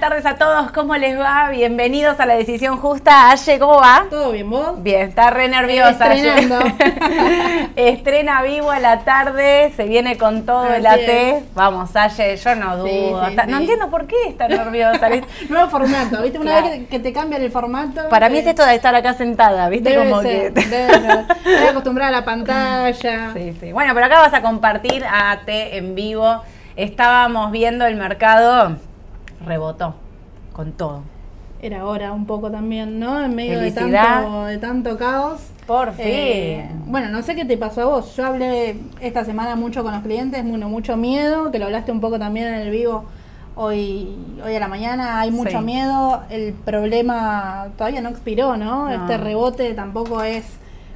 tardes a todos, ¿cómo les va? Bienvenidos a la decisión justa. ¿Ha llegó a? ¿Todo bien vos? Bien, está re nerviosa. Estrenando. Estrena vivo a la tarde, se viene con todo Así el AT. es. Vamos, Aye, yo no dudo. Sí, sí, Está- No sí. ejentiendo por qué está nerviosa. Nuevo formato, ¿viste? Una Claro. vez que, te cambian el formato. Para mí es esto de estar acá sentada, ¿viste? Debe Como ser, que. debe ser. Estoy acostumbrada a la pantalla. Sí, sí. Bueno, pero acá vas a compartir AT en vivo. Estábamos viendo el mercado, rebotó con todo. Era hora un poco también, ¿no? En medio de tanto, de tanto caos. Por fin. Eh, bueno, no sé qué te pasó a vos. Yo hablé esta semana mucho con los clientes, bueno, mucho miedo, que lo hablaste un poco también en el vivo hoy, hoy a la mañana. Hay mucho Sí. miedo. El problema todavía no expiró, ¿no? No. Este rebote tampoco es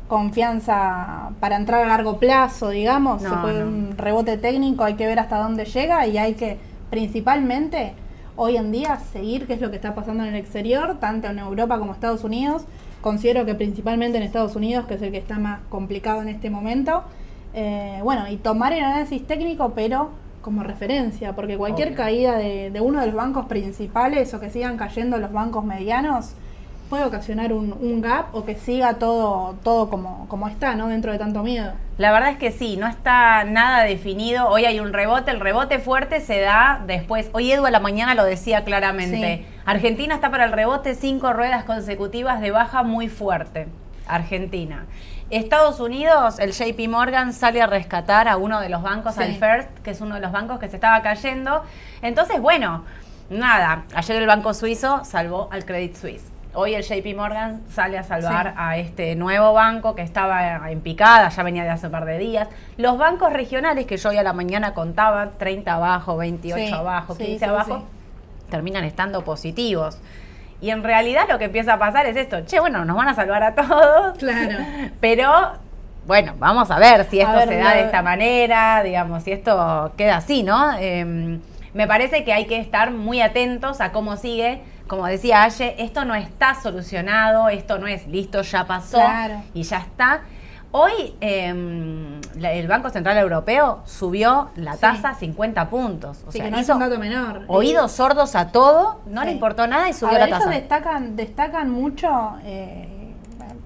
confianza para entrar a largo plazo, digamos. No, Se puede no. un rebote técnico, hay que ver hasta dónde llega y hay que principalmente hoy en día seguir qué es lo que está pasando en el exterior, tanto en Europa como Estados Unidos. Considero que principalmente en Estados Unidos, que es el que está más complicado en este momento. Eh, bueno, y tomar el análisis técnico, pero como referencia, porque cualquier Obvio. caída de, de uno de los bancos principales o que sigan cayendo los bancos medianos puede ocasionar un, un gap o que siga todo, todo como, como está, ¿no? Dentro de tanto miedo. La verdad es que sí, no está nada definido. Hoy hay un rebote, el rebote fuerte se da después. Hoy Edu a la mañana lo decía claramente. Sí. Argentina está para el rebote, cinco ruedas consecutivas de baja muy fuerte. Argentina. Estados Unidos, el JP Morgan sale a rescatar a uno de los bancos, Sí. al First, que es uno de los bancos que se estaba cayendo. Entonces, bueno, nada, ayer el Banco Suizo salvó al Credit Suisse. Hoy el JP Morgan sale a salvar Sí. a este nuevo banco que estaba en picada, ya venía de hace un par de días. Los bancos regionales que yo hoy a la mañana contaba, 30 abajo, 28 Sí, abajo, sí, 15 sí, abajo, terminan estando positivos. Y en realidad lo que empieza a pasar es esto, che, bueno, nos van a salvar a todos. Claro. Pero, bueno, vamos a ver si esto ver, se da de esta manera, digamos, si esto queda así, ¿no? Eh, me parece que hay que estar muy atentos a cómo sigue. Como decía Aye, esto no está solucionado, esto no es listo, ya pasó Claro. y ya está. Hoy eh, la- el Banco Central Europeo subió la Sí. tasa a 50 puntos. O sea, que no es un dato menor. oídos sordos a todo, no Sí. le importó nada y A subió ver, la tasa. destacan, destacan mucho, eh,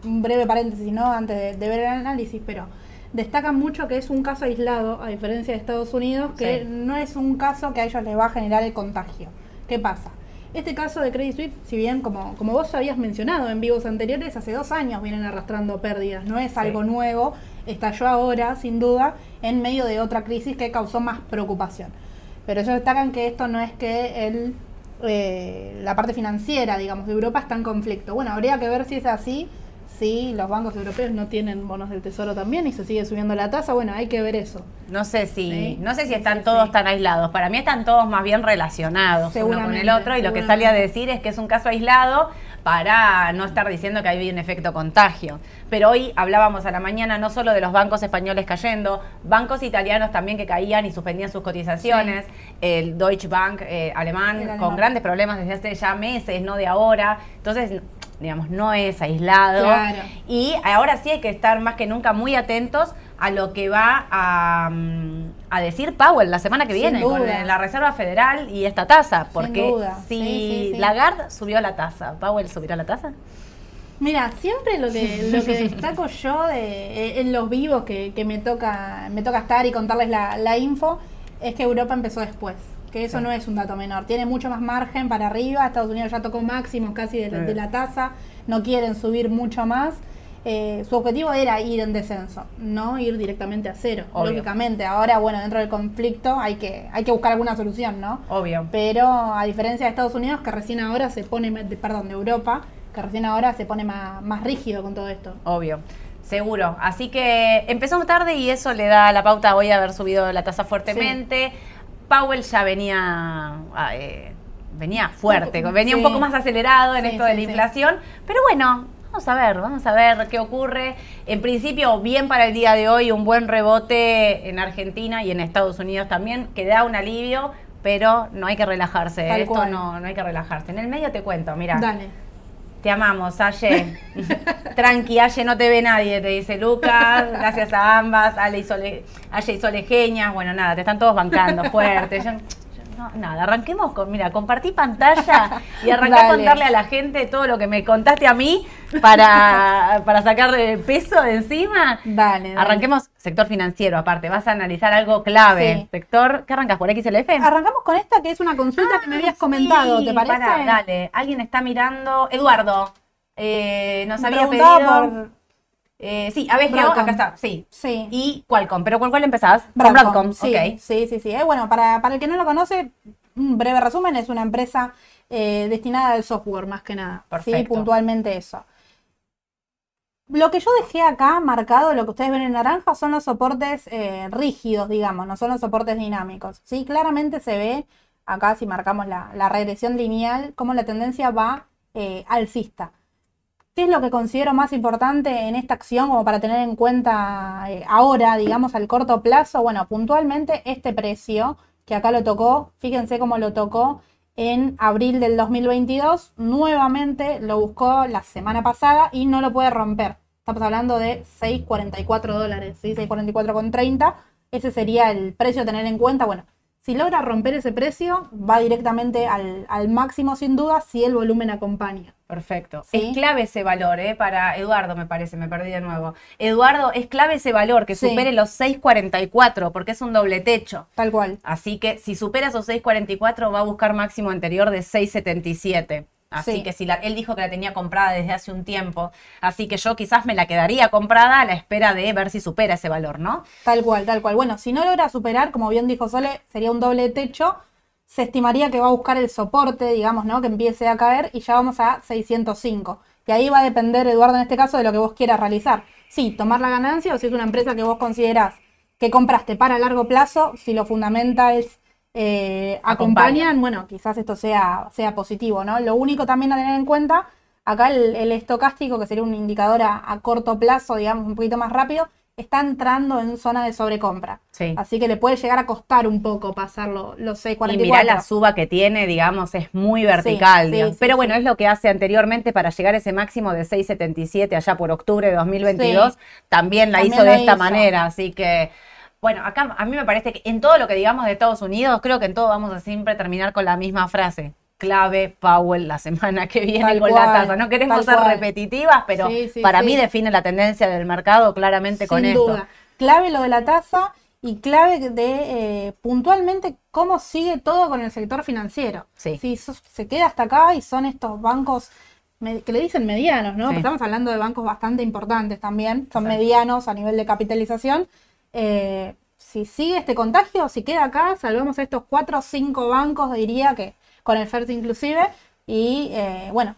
un breve paréntesis, ¿no? Antes de, de ver el análisis, pero destacan mucho que es un caso aislado, a diferencia de Estados Unidos, que Sí. no es un caso que a ellos les va a generar el contagio. ¿Qué pasa? Este caso de Credit Suisse, si bien como, como vos habías mencionado en vivos anteriores, hace dos años vienen arrastrando pérdidas, no es algo nuevo, estalló ahora, sin duda, en medio de otra crisis que causó más preocupación. Pero ellos destacan que esto no es que el, eh, la parte financiera, digamos, de Europa está en conflicto. Bueno, habría que ver si es así, si los bancos europeos no tienen bonos del tesoro también y se sigue subiendo la tasa. Bueno, hay que ver eso. No sé si, Sí, no sé si están sí, todos sí. tan aislados. Para mí están todos más bien relacionados uno con el otro y lo que sale a decir es que es un caso aislado para no estar diciendo que hay un efecto contagio. Pero hoy hablábamos a la mañana no solo de los bancos españoles cayendo, bancos italianos también que caían y suspendían sus cotizaciones, el Deutsche Bank eh, alemán con grandes problemas desde hace ya meses, no de ahora. Entonces, digamos, no es aislado. Claro. Y ahora sí hay que estar más que nunca muy atentos a lo que va a, mm, a decir Powell la semana que viene con la Reserva Federal y esta tasa. Porque si Sí, sí, sí. Lagarde subió la tasa, ¿Powell subirá la tasa? Mira, siempre lo que, lo que destaco yo de, eh, en los vivos que, que me toca me toca estar y contarles la, la info es que Europa empezó después. Que eso Sí. no es un dato menor. Tiene mucho más margen para arriba. Estados Unidos ya tocó máximos casi de, la- Sí. de la tasa. No quieren subir mucho más. Eh, su objetivo era ir en descenso, no ir directamente a cero. Obvio. Lógicamente, ahora, bueno, dentro del conflicto hay que, hay que buscar alguna solución, ¿no? Obvio. Pero a diferencia de Estados Unidos, que recién ahora se pone, de- perdón, de Europa, que recién ahora se pone más, más rígido con todo esto. Obvio. Seguro. Así que empezamos tarde y eso le da la pauta hoy a haber subido la tasa fuertemente. Powell ya venía ah, eh, venía fuerte, venía un poco más acelerado en Sí, esto de la inflación, pero bueno, vamos a ver, vamos a ver qué ocurre. En principio, bien para el día de hoy, un buen rebote en Argentina y en Estados Unidos también, que da un alivio, pero no hay que relajarse, Tal esto no, no hay que relajarse. En el medio te cuento, mira. Dale. Te amamos, Aye. Tranqui, Aye, no te ve nadie, te dice Lucas. Gracias a ambas. Ale y Sole, Aye y Sole genias. Bueno, nada, te están todos bancando fuerte. Yo- No, nada, arranquemos con, mira, compartí pantalla y arranqué a contarle a la gente todo lo que me contaste a mí para, para sacar peso de encima. Dale, dale. Arranquemos sector financiero, aparte, vas a analizar algo clave. Sí. Sector, ¿qué arrancas por XLF? Arrancamos con esta que es una consulta que me habías comentado, Ah, ¿te parece? pará, dale, alguien está mirando. Eduardo, eh, nos Me había pedido. por- Eh, sí, ABGO, acá está, sí. Sí. Y Qualcomm, pero ¿con cuál empezás? Con Broadcom, Broadcom, sí, sí, sí, sí. Eh, bueno, para, para el que no lo conoce, un breve resumen, es una empresa eh, destinada al software más que nada. Sí, Perfecto. puntualmente eso. Lo que yo dejé acá marcado, lo que ustedes ven en naranja, son los soportes eh, rígidos, digamos, no son los soportes dinámicos. Sí, claramente se ve acá, si marcamos la, la regresión lineal, cómo la tendencia va eh, alcista. ¿Qué es lo que considero más importante en esta acción como para tener en cuenta eh, ahora, digamos, al corto plazo? Bueno, puntualmente este precio, que acá lo tocó, fíjense cómo lo tocó en abril del 2022, nuevamente lo buscó la semana pasada y no lo puede romper. Estamos hablando de 6,44 dólares, ¿sí? 6,44,30. Ese sería el precio a tener en cuenta. Bueno, si logra romper ese precio, va directamente al, al máximo sin duda si el volumen acompaña. Perfecto. Sí. Es clave ese valor, ¿eh? Para Eduardo, me parece, me perdí de nuevo. Eduardo, es clave ese valor, que Sí. supere los 6.44, porque es un doble techo. Tal cual. Así que si supera esos 6.44, va a buscar máximo anterior de 6.77. Así Sí. que si la, él dijo que la tenía comprada desde hace un tiempo, así que yo quizás me la quedaría comprada a la espera de ver si supera ese valor, ¿no? Tal cual, tal cual. Bueno, si no logra superar, como bien dijo Sole, sería un doble techo. Se estimaría que va a buscar el soporte, digamos, ¿no? Que empiece a caer y ya vamos a 605. Y ahí va a depender, Eduardo, en este caso, de lo que vos quieras realizar. Sí, tomar la ganancia o si es una empresa que vos considerás que compraste para largo plazo, si lo fundamentals eh, Acompañan. bueno, quizás esto sea, sea positivo, ¿no? Lo único también a tener en cuenta, acá el, el estocástico, que sería un indicador a, a corto plazo, digamos, un poquito más rápido, está entrando en zona de sobrecompra. Sí. Así que le puede llegar a costar un poco pasar lo- los 6.44. Y mirá la suba que tiene, digamos, es muy vertical. sí, digamos. sí, Pero bueno, es lo que hace anteriormente para llegar a ese máximo de 6.77 allá por octubre de 2022. Sí. También la También hizo lo de esta hizo. manera. Así que, bueno, acá a mí me parece que en todo lo que digamos de Estados Unidos, creo que en todo vamos a siempre terminar con la misma frase. Clave Powell la semana que viene Tal con cual, la tasa. No queremos ser cual. repetitivas, pero Sí, sí, para sí. mí define la tendencia del mercado claramente con Sin esto. duda. Clave lo de la tasa y clave de eh, puntualmente cómo sigue todo con el sector financiero. Si so- se queda hasta acá y son estos bancos que le dicen medianos, ¿no? Estamos hablando de bancos bastante importantes también, son medianos a nivel de capitalización. Eh, si sigue este contagio, si queda acá, salvemos estos cuatro o cinco bancos, diría que con el FERS inclusive, y eh, bueno,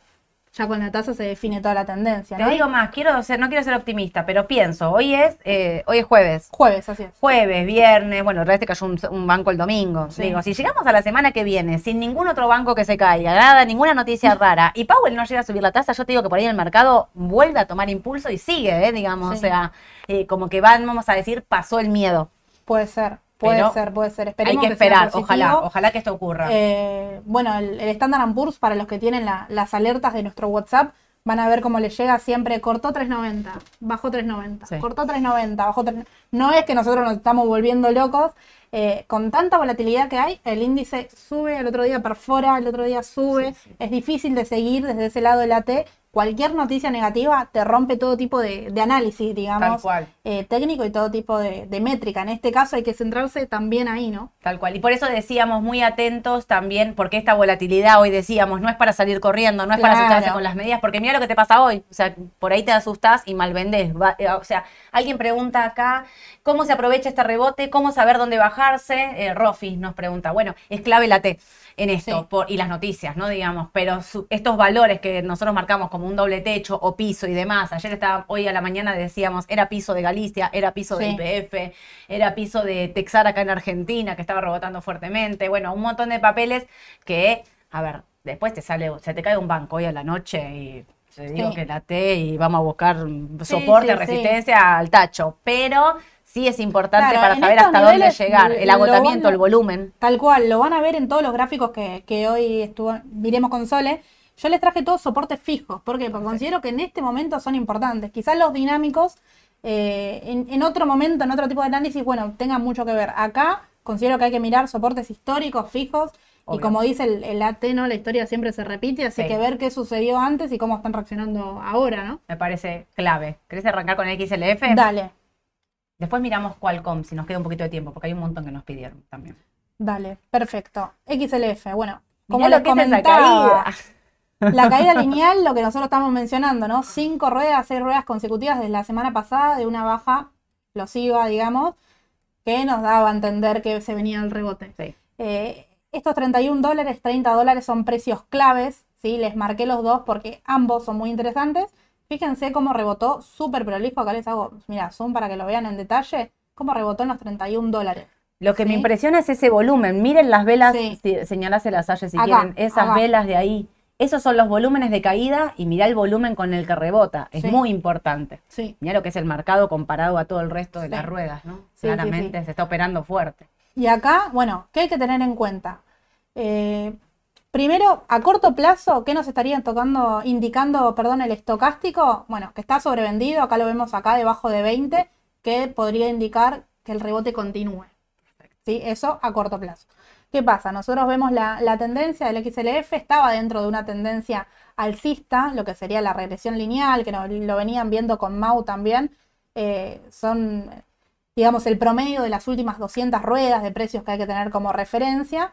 ya con la tasa se define toda la tendencia. Te ¿no? digo más, quiero ser, no quiero ser optimista, pero pienso, hoy es, eh, hoy es jueves. Jueves, así es. jueves, viernes, bueno, el resto cayó un, un banco el domingo. Sí. Digo, si llegamos a la semana que viene sin ningún otro banco que se caiga, nada, ninguna noticia rara, y Powell no llega a subir la tasa, yo te digo que por ahí el mercado vuelve a tomar impulso y sigue, ¿eh? digamos, Sí. o sea, eh, como que van, vamos a decir, pasó el miedo. Puede ser, puede Pero ser, puede ser. Hay Esperemos que sea esperar, ojalá, ojalá que esto ocurra. Eh, bueno, el, Standard Poor's, para los que tienen la- las alertas de nuestro WhatsApp, van a ver cómo les llega siempre, cortó 3.90, bajó 3.90, Sí. cortó 3.90, bajó 3.90. No es que nosotros nos estamos volviendo locos. eh, con tanta volatilidad que hay, el índice sube, el otro día perfora, el otro día sube. Sí, sí. Es difícil de seguir desde ese lado del AT. Cualquier noticia negativa te rompe todo tipo de, de análisis, digamos, Tal cual. eh, técnico y todo tipo de, de métrica. En este caso hay que centrarse también ahí, ¿no? Tal cual. Y por eso decíamos muy atentos también, porque esta volatilidad hoy decíamos, no es para salir corriendo, no es para asustarse con las medidas, porque mira lo que te pasa hoy. O sea, por ahí te asustás y mal vendés. Va- eh, o sea, alguien pregunta acá, ¿cómo se aprovecha este rebote? ¿Cómo saber dónde bajarse? Eh, Rofi nos pregunta. Bueno, es clave la T en esto Sí. por, y las noticias, ¿no? Digamos, pero su- estos valores que nosotros marcamos como un doble techo o piso y demás, ayer estaba, hoy a la mañana decíamos, era piso de Galicia, era piso de. IPF, era piso de Texar acá en Argentina, que estaba rebotando fuertemente, bueno, un montón de papeles que, a ver, después te sale, se te cae un banco hoy a la noche y te digo Sí. que la T y vamos a buscar soporte, resistencia al tacho, pero sí es importante Claro, para saber hasta dónde llegar, el agotamiento, van el volumen. Tal cual, lo van a ver en todos los gráficos que, que hoy estuvo, miremos con Sole. Yo les traje todos soportes fijos. ¿Por qué? Porque considero que en este momento son importantes. Quizás los dinámicos, eh, en, en otro momento, en otro tipo de análisis, bueno, tengan mucho que ver. Acá considero que hay que mirar soportes históricos fijos. Y como dice el, el AT, ¿no? La historia siempre se repite, así Sí. que ver qué sucedió antes y cómo están reaccionando ahora, ¿no? Me parece clave. ¿Querés arrancar con el XLF? Dale, Después miramos Qualcomm, si nos queda un poquito de tiempo, porque hay un montón que nos pidieron también. dale, perfecto. XLF, bueno, como les comentaba, caída. La caída lineal, lo que nosotros estamos mencionando, ¿no? Cinco ruedas, seis ruedas consecutivas desde la semana pasada de una baja explosiva, digamos, que nos daba a entender que se venía el rebote. Sí. Eh, estos 31 dólares, 30 dólares son precios claves, ¿sí? Les marqué los dos porque ambos son muy interesantes. Fíjense cómo rebotó súper prolijo. Acá les hago, mira, zoom para que lo vean en detalle. Cómo rebotó en los 31 dólares. Lo que me impresiona es ese volumen. Miren las velas, Sí. si, señalase las hayas si Acá, quieren, esas acá. velas de ahí. Esos son los volúmenes de caída y mirá el volumen con el que rebota. Es Sí. muy importante. Sí. Mirá lo que es el mercado comparado a todo el resto de las ruedas, ¿no? Claramente se está operando fuerte. Y acá, bueno, ¿qué hay que tener en cuenta? Eh, primero, a corto plazo, ¿qué nos estarían tocando, indicando, perdón, el estocástico? Bueno, que está sobrevendido, acá lo vemos acá debajo de 20, que podría indicar que el rebote continúe. ¿Sí? Eso a corto plazo. ¿Qué pasa? Nosotros vemos la, la tendencia del XLF, estaba dentro de una tendencia alcista, lo que sería la regresión lineal, que no- lo venían viendo con Mau también. Eh, son, digamos, el promedio de las últimas 200 ruedas de precios que hay que tener como referencia.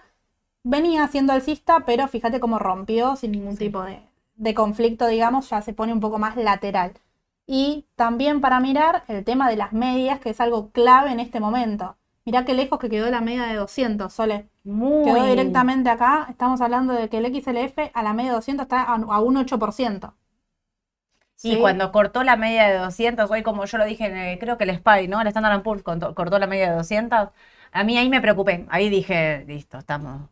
Venía siendo alcista, pero fíjate cómo rompió sin ningún Sí. tipo de, de conflicto, digamos, ya se pone un poco más lateral. Y también para mirar el tema de las medias, que es algo clave en este momento. Mirá qué lejos que quedó la media de 200, Sole. Muy Quedó directamente acá. Estamos hablando de que el XLF a la media de 200 está a, un 8%. Y Sí. cuando cortó la media de 200, hoy como yo lo dije, en, eh, creo que el SPY, ¿no? El Standard Poor's cortó, cortó la media de 200. A mí ahí me preocupé. Ahí dije, listo, estamos,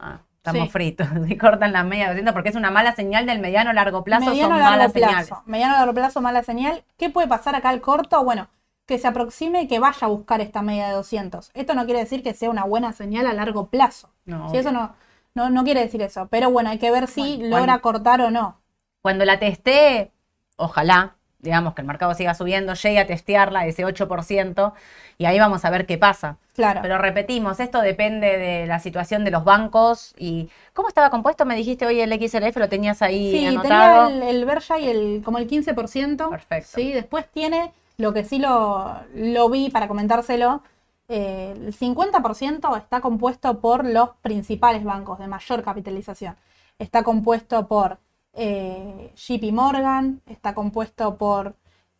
ah, estamos Sí. fritos. Y cortan la media de 200 porque es una mala señal del mediano largo plazo. Mediano son largo malas plazo. señales. Mediano largo plazo, mala señal. ¿Qué puede pasar acá al corto? Bueno, que se aproxime y que vaya a buscar esta media de 200. Esto no quiere decir que sea una buena señal a largo plazo. No, Si eso no, no, no quiere decir eso. Pero bueno, hay que ver si Bueno, logra cortar o no. Cuando la testé, ojalá, digamos que el mercado siga subiendo, llegue a testearla ese 8% y ahí vamos a ver qué pasa. Claro. Pero repetimos, esto depende de la situación de los bancos y ¿cómo estaba compuesto? Me dijiste hoy el XLF, lo tenías ahí Sí, anotado. tenía el, el y el, como el 15%. Perfecto. Sí, después tiene lo que sí lo, lo vi para comentárselo. eh, el 50% está compuesto por los principales bancos de mayor capitalización. Está compuesto por eh, JP Morgan, está compuesto por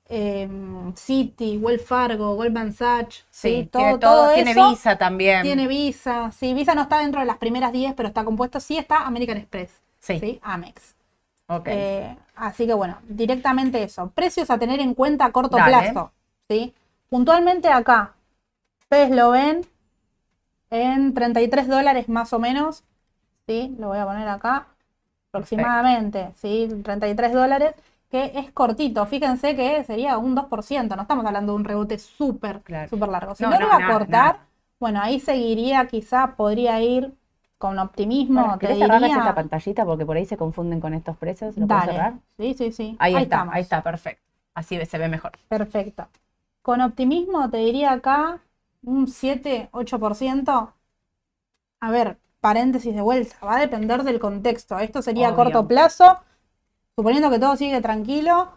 eh, Citi, Wells Fargo, Goldman Sachs. Sí, Sí, tiene todo, todo tiene eso Visa también. Tiene Visa. Sí, Visa no está dentro de las primeras 10, pero está compuesto. Sí está American Express. Sí. Sí, Amex. Ok. Eh, así que bueno, directamente eso. Precios a tener en cuenta a corto Dale. plazo. ¿sí? Puntualmente acá, ustedes lo ven en 33 dólares más o menos. ¿sí? Lo voy a poner acá. Aproximadamente, ¿sí? 33 dólares, que es cortito. Fíjense que sería un 2%. No estamos hablando de un rebote súper, Claro. súper largo. Si No, no, no, lo va a cortar, bueno, ahí seguiría, quizá podría ir con optimismo. Bueno, te ¿Querés cerrar diría. esta pantallita? Porque por ahí se confunden con estos precios. ¿Lo Dale. cerrar? Sí, sí, sí. Ahí, está, estamos. ahí está, perfecto. Así se ve mejor. Perfecto. Con optimismo te diría acá un 7-8%. A ver, paréntesis de vuelta, va a depender del contexto. Esto sería a corto plazo, suponiendo que todo sigue tranquilo.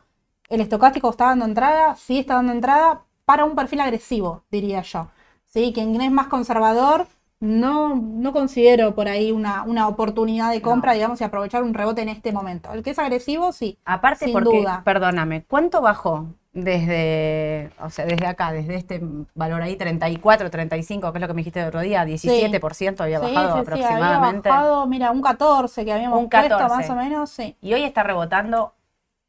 El estocástico está dando entrada, sí está dando entrada para un perfil agresivo, diría yo. ¿Sí? Quien es más conservador, no, no considero por ahí una, una oportunidad de compra, digamos, y aprovechar un rebote en este momento. El que es agresivo, sí. Aparte, Sin porque, duda. perdóname, ¿cuánto bajó desde, o sea, desde acá, desde este valor ahí, 34, 35, que es lo que me dijiste el otro día, 17% había Sí, bajado sí, sí, aproximadamente? había bajado, mira, un 14 que habíamos Un puesto 14. más o menos, sí. Y hoy está rebotando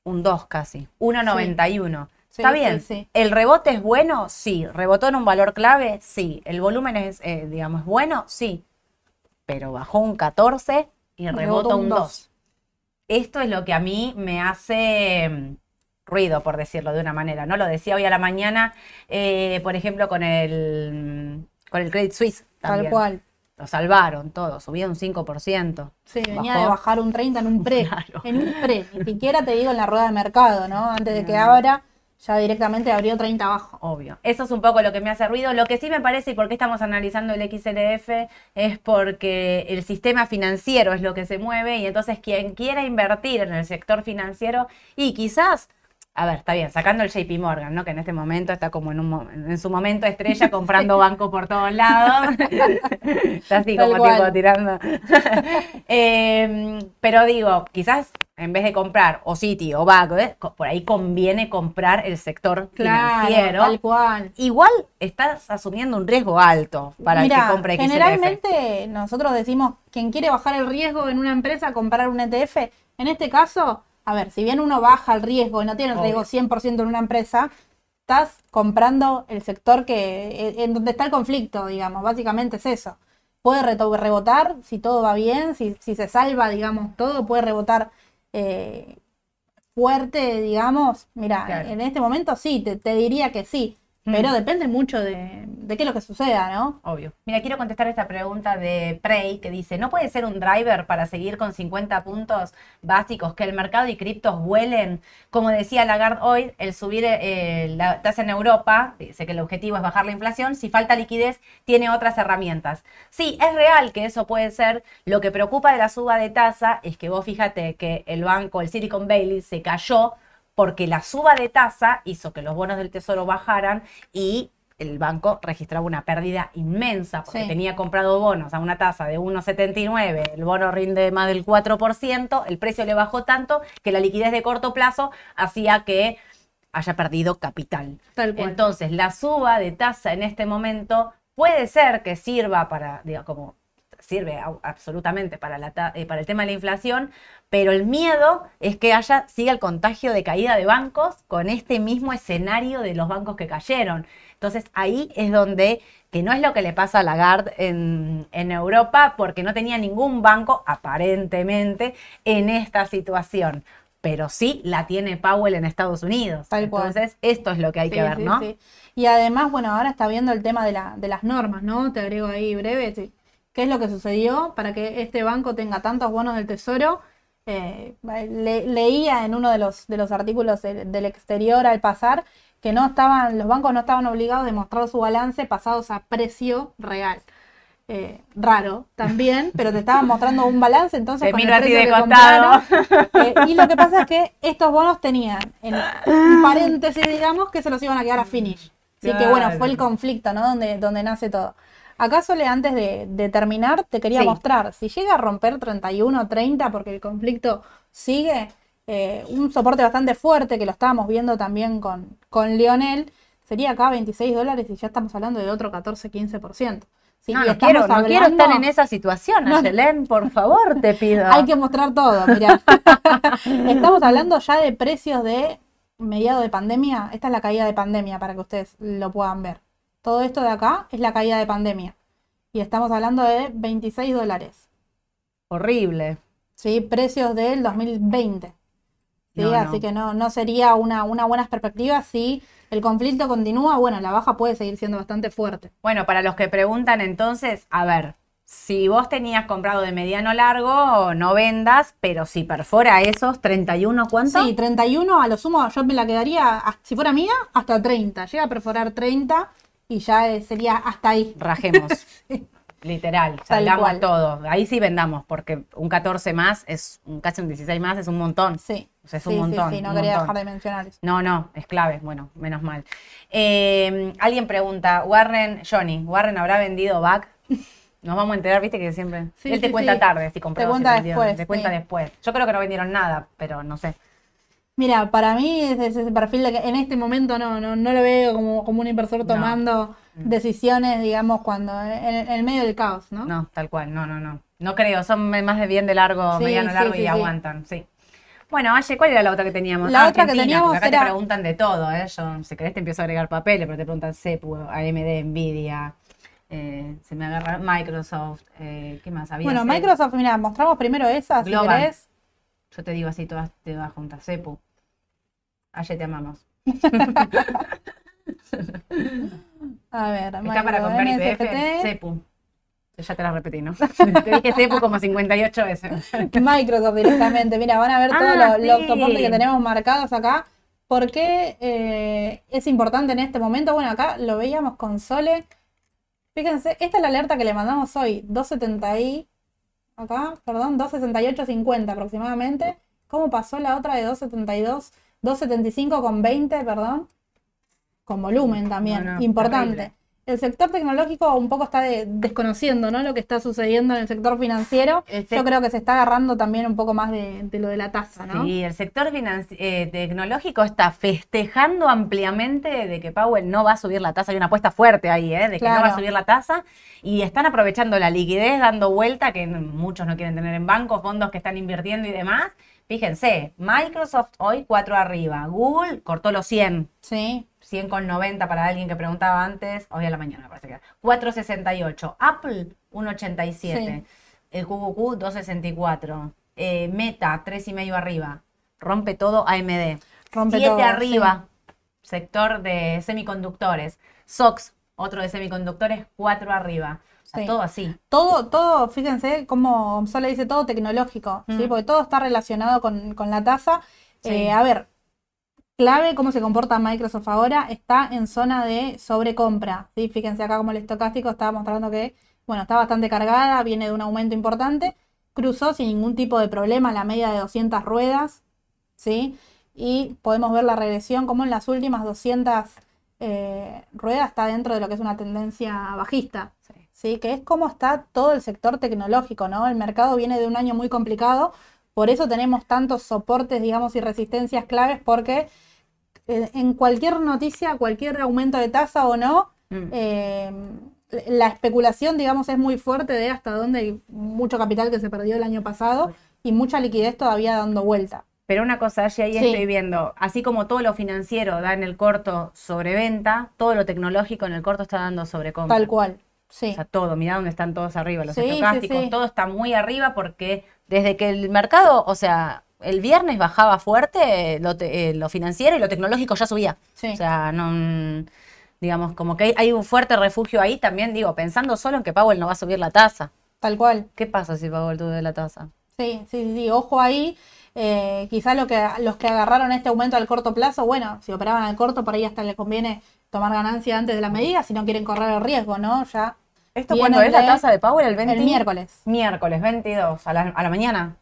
un 2 casi, 1,91. Sí, Está bien. sí. ¿El rebote es bueno? Sí. ¿Rebotó en un valor clave? Sí. ¿El volumen es, eh, digamos, bueno? Sí. Pero bajó un 14 y Rebotó rebotó un un 2. 2. Esto es lo que a mí me hace mm, ruido, por decirlo de una manera. ¿no? Lo decía hoy a la mañana, eh, por ejemplo, con el, con el Credit Suisse. Tal cual. Lo salvaron todo, subió un 5%. Sí, venía Bajó. de bajar un 30 en un pre. Claro. En un pre. Ni siquiera te digo en la rueda de mercado, ¿no? Antes de que abra. ya directamente abrió 30 abajo. Obvio. Eso es un poco lo que me hace ruido. Lo que sí me parece y por qué estamos analizando el XLF es porque el sistema financiero es lo que se mueve y entonces quien quiera invertir en el sector financiero y quizás a ver, está bien, sacando el JP Morgan, ¿no? Que en este momento está como en, un, en su momento estrella comprando banco por todos lados. está así como tipo tirando. Em, pero digo, quizás en vez de comprar o City o Banco, ¿eh? por ahí conviene comprar el sector financiero. Tal cual. Igual estás asumiendo un riesgo alto para el que compre XLF. Generalmente nosotros decimos, quien quiere bajar el riesgo en una empresa, comprar un ETF. En este caso, a ver, si bien uno baja el riesgo y no tiene el riesgo 100% en una empresa, estás comprando el sector que e, en donde está el conflicto, digamos, básicamente es eso. Puede rebotar si todo va bien, si, si se salva, digamos, todo puede rebotar eh, fuerte, digamos. Mira, en este momento sí, te diría que sí. Pero mm. depende mucho de, qué es lo que suceda, ¿no? Obvio. Mira, quiero contestar esta pregunta de Prey que dice, ¿no puede ser un driver para seguir con 50 puntos básicos que el mercado y criptos vuelen? Como decía Lagarde hoy, el subir eh, la tasa en Europa, dice que el objetivo es bajar la inflación, si falta liquidez tiene otras herramientas. Sí, es real que eso puede ser. Lo que preocupa de la suba de tasa es que vos fíjate que el banco, el Silicon Valley, se cayó porque la suba de tasa hizo que los bonos del tesoro bajaran y el banco registraba una pérdida inmensa porque tenía comprado bonos a una tasa de 1,79, el bono rinde más del 4%, el precio le bajó tanto que la liquidez de corto plazo hacía que haya perdido capital. Entonces, la suba de tasa en este momento puede ser que sirva para, digamos, como sirve absolutamente para, la, eh, para el tema de la inflación, pero el miedo es que haya, siga el contagio de caída de bancos con este mismo escenario de los bancos que cayeron. Entonces ahí es donde, que no es lo que le pasa a Lagarde en, en Europa, porque no tenía ningún banco, aparentemente, en esta situación pero sí la tiene Powell en Estados Unidos. Entonces, esto es lo que hay que ver, ¿no? Y además, bueno, ahora está viendo el tema de, la, de las normas, ¿no? Te agrego ahí breve. Qué es lo que sucedió para que este banco tenga tantos bonos del tesoro. Eh, leía en uno de los, de los artículos del, exterior al pasar que no estaban, los bancos no estaban obligados a demostrar su balance pasados a precio real. Eh, raro también, pero te estaban mostrando un balance, entonces con el precio de contado. Eh, y lo que pasa es que estos bonos tenían en un paréntesis, digamos, que se los iban a quedar a finish. Así que bueno, fue el conflicto, ¿no? Donde, donde nace todo. ¿Acaso le antes de, terminar te quería mostrar, si llega a romper 31 30 porque el conflicto sigue, eh, un soporte bastante fuerte que lo estábamos viendo también con, con Lionel, sería acá 26 dólares y ya estamos hablando de otro 14-15%. Sí, no, no, quiero, no quiero estar en esa situación, Ayelen, por favor, te pido. Hay que mostrar todo, mira. estamos hablando ya de precios de mediado de pandemia. Esta es la caída de pandemia para que ustedes lo puedan ver. Todo esto de acá es la caída de pandemia. Y estamos hablando de 26 dólares. Horrible. Sí, precios del 2020. ¿sí? Así que no, no sería una, una buena perspectiva si el conflicto continúa. Bueno, la baja puede seguir siendo bastante fuerte. Bueno, para los que preguntan entonces, a ver, si vos tenías comprado de mediano largo, no vendas, pero si perfora esos 31, ¿cuánto? Sí, 31 a lo sumo yo me la quedaría, si fuera mía, hasta 30. Llega a perforar 30 y ya sería hasta ahí. Rajemos. Literal, salgamos todo. Ahí sí vendamos, porque un 14 más es un, casi un 16 más, es un montón. Sí. es un montón. Sí, no quería dejar de mencionar eso. No, no, es clave. Bueno, menos mal. Eh, alguien pregunta, Warren, Johnny, ¿Warren habrá vendido back? Nos vamos a enterar, viste que siempre. él te cuenta tarde si compró. Te cuenta después. Te cuenta después. Yo creo que no vendieron nada, pero no sé. Mira, para mí es ese perfil de que en este momento no, no, no lo veo como, como un inversor tomando mm. decisiones, digamos, cuando en, el medio del caos, ¿no? No, tal cual, no, no, no. No creo, son más de bien de largo, mediano largo y aguantan, sí. Bueno, Aye, ¿cuál era la otra que teníamos? La otra que teníamos acá te preguntan de todo, ¿eh? Yo, si querés te empiezo a agregar papeles, pero te preguntan CEPU, AMD, Nvidia, eh, se me agarra Microsoft, eh, ¿qué más había? Bueno, Microsoft, mira, mostramos primero esa, si querés. Yo te digo así, todas juntas. Cepu. Ayer te amamos. A ver, Está para comprar IPF, Cepu. Ya te la repetí, ¿no? te dije Cepu como 58 veces. Microsoft directamente. Mira, van a ver todos ah, los, soportes que tenemos marcados acá. ¿Por qué eh, es importante en este momento? Bueno, acá lo veíamos con Sole. Fíjense, esta es la alerta que le mandamos hoy, 270 y acá, perdón, 268.50 aproximadamente. ¿Cómo pasó la otra de 272? 275 con 20, perdón. Con volumen también, importante. terrible. El sector tecnológico un poco está de- desconociendo ¿no? lo que está sucediendo en el sector financiero. El sec- Yo creo que se está agarrando también un poco más de, de lo de la tasa, ¿no? Sí, el sector eh, tecnológico está festejando ampliamente de que Powell no va a subir la tasa. Hay una apuesta fuerte ahí, ¿eh? de que no va a subir la tasa. Y están aprovechando la liquidez, dando vuelta, que muchos no quieren tener en bancos, fondos que están invirtiendo y demás. Fíjense, Microsoft hoy 4 arriba. Google cortó los 100. Sí, 100 con 90 para alguien que preguntaba antes, hoy a la mañana parece que era. 468. Apple 187. Sí. El QQQ 264. Eh, Meta 3,5 arriba. Rompe todo AMD. Rompe 7 todo, arriba. Sector de semiconductores. SOX, otro de semiconductores, 4 arriba. O sea, Sí. todo así. todo, todo, fíjense como Sole dice, todo tecnológico, ¿sí? Mm. Porque todo está relacionado con, con la tasa. Sí. Eh, a ver, clave cómo se comporta Microsoft ahora, está en zona de sobrecompra, ¿sí? Fíjense acá como el estocástico estaba mostrando que, bueno, está bastante cargada, viene de un aumento importante, cruzó sin ningún tipo de problema la media de 200 ruedas, ¿sí? Y podemos ver la regresión como en las últimas 200 eh, ruedas está dentro de lo que es una tendencia bajista. Sí. ¿sí? Que es como está todo el sector tecnológico, ¿no? El mercado viene de un año muy complicado, por eso tenemos tantos soportes, digamos, y resistencias claves, porque eh, en cualquier noticia, cualquier aumento de tasa o no, Mm. eh, la especulación, digamos, es muy fuerte de hasta dónde hay mucho capital que se perdió el año pasado y mucha liquidez todavía dando vuelta. Pero una cosa, allí ahí Sí. estoy viendo, así como todo lo financiero da en el corto sobreventa, todo lo tecnológico en el corto está dando sobrecompra. Tal cual, sí. O sea, todo, mirá dónde están todos arriba, los Sí, sí, estocásticos, sí. todo está muy arriba porque desde que el mercado, o sea, el viernes bajaba fuerte lo, te- eh, lo financiero y lo tecnológico ya subía. Sí. O sea, no, mm, digamos, como que hay, hay un fuerte refugio ahí también, digo, pensando solo en que Powell no va a subir la tasa. Tal cual. ¿Qué pasa si Powell sube la tasa? Sí, sí, sí, sí, ojo ahí. Eh, quizá lo que, los que agarraron este aumento al corto plazo, bueno, si operaban al corto, por ahí hasta les conviene tomar ganancia antes de la medida, si no quieren correr el riesgo, ¿no? Ya ¿Esto cuándo es la tasa de Powell? El 20? el miércoles, Miércoles, 22, a la, a la mañana.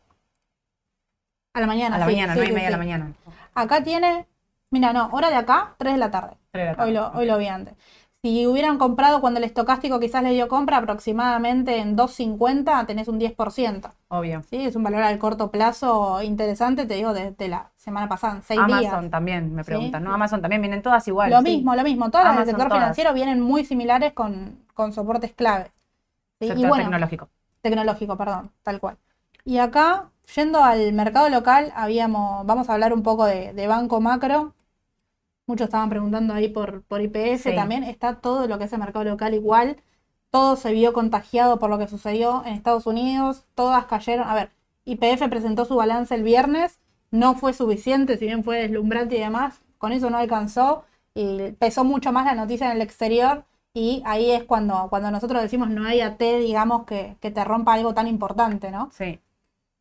a la mañana. A la sí, mañana, sí, 9 y sí, media de la mañana. Acá tiene, mira, no, hora de acá, 3 de la tarde. Tres de la tarde. Hoy lo, hoy lo vi antes. Si hubieran comprado cuando el estocástico quizás les dio compra aproximadamente en 2.50, tenés un 10%. Obvio. ¿sí? Es un valor al corto plazo interesante, te digo, desde la semana pasada, en 6 Amazon días. también, me Sí. preguntan, ¿no? Amazon también vienen todas igual. Lo sí. mismo, lo mismo. Todas las del Amazon, sector todas. financiero vienen muy similares con, con soportes. Sector Y bueno, tecnológico. tecnológico, perdón, tal cual. Y acá, yendo al mercado local, habíamos, vamos a hablar un poco de, de banco macro. Muchos estaban preguntando ahí por, por IPF Sí. también. Está todo lo que es el mercado local igual. Todo se vio contagiado por lo que sucedió en Estados Unidos. Todas cayeron. A ver, IPF presentó su balance el viernes. No fue suficiente, si bien fue deslumbrante y demás. Con eso no alcanzó. Y pesó mucho más la noticia en el exterior. Y ahí es cuando, cuando nosotros decimos no hay AT, digamos, que, que te rompa algo tan importante, ¿no? Sí.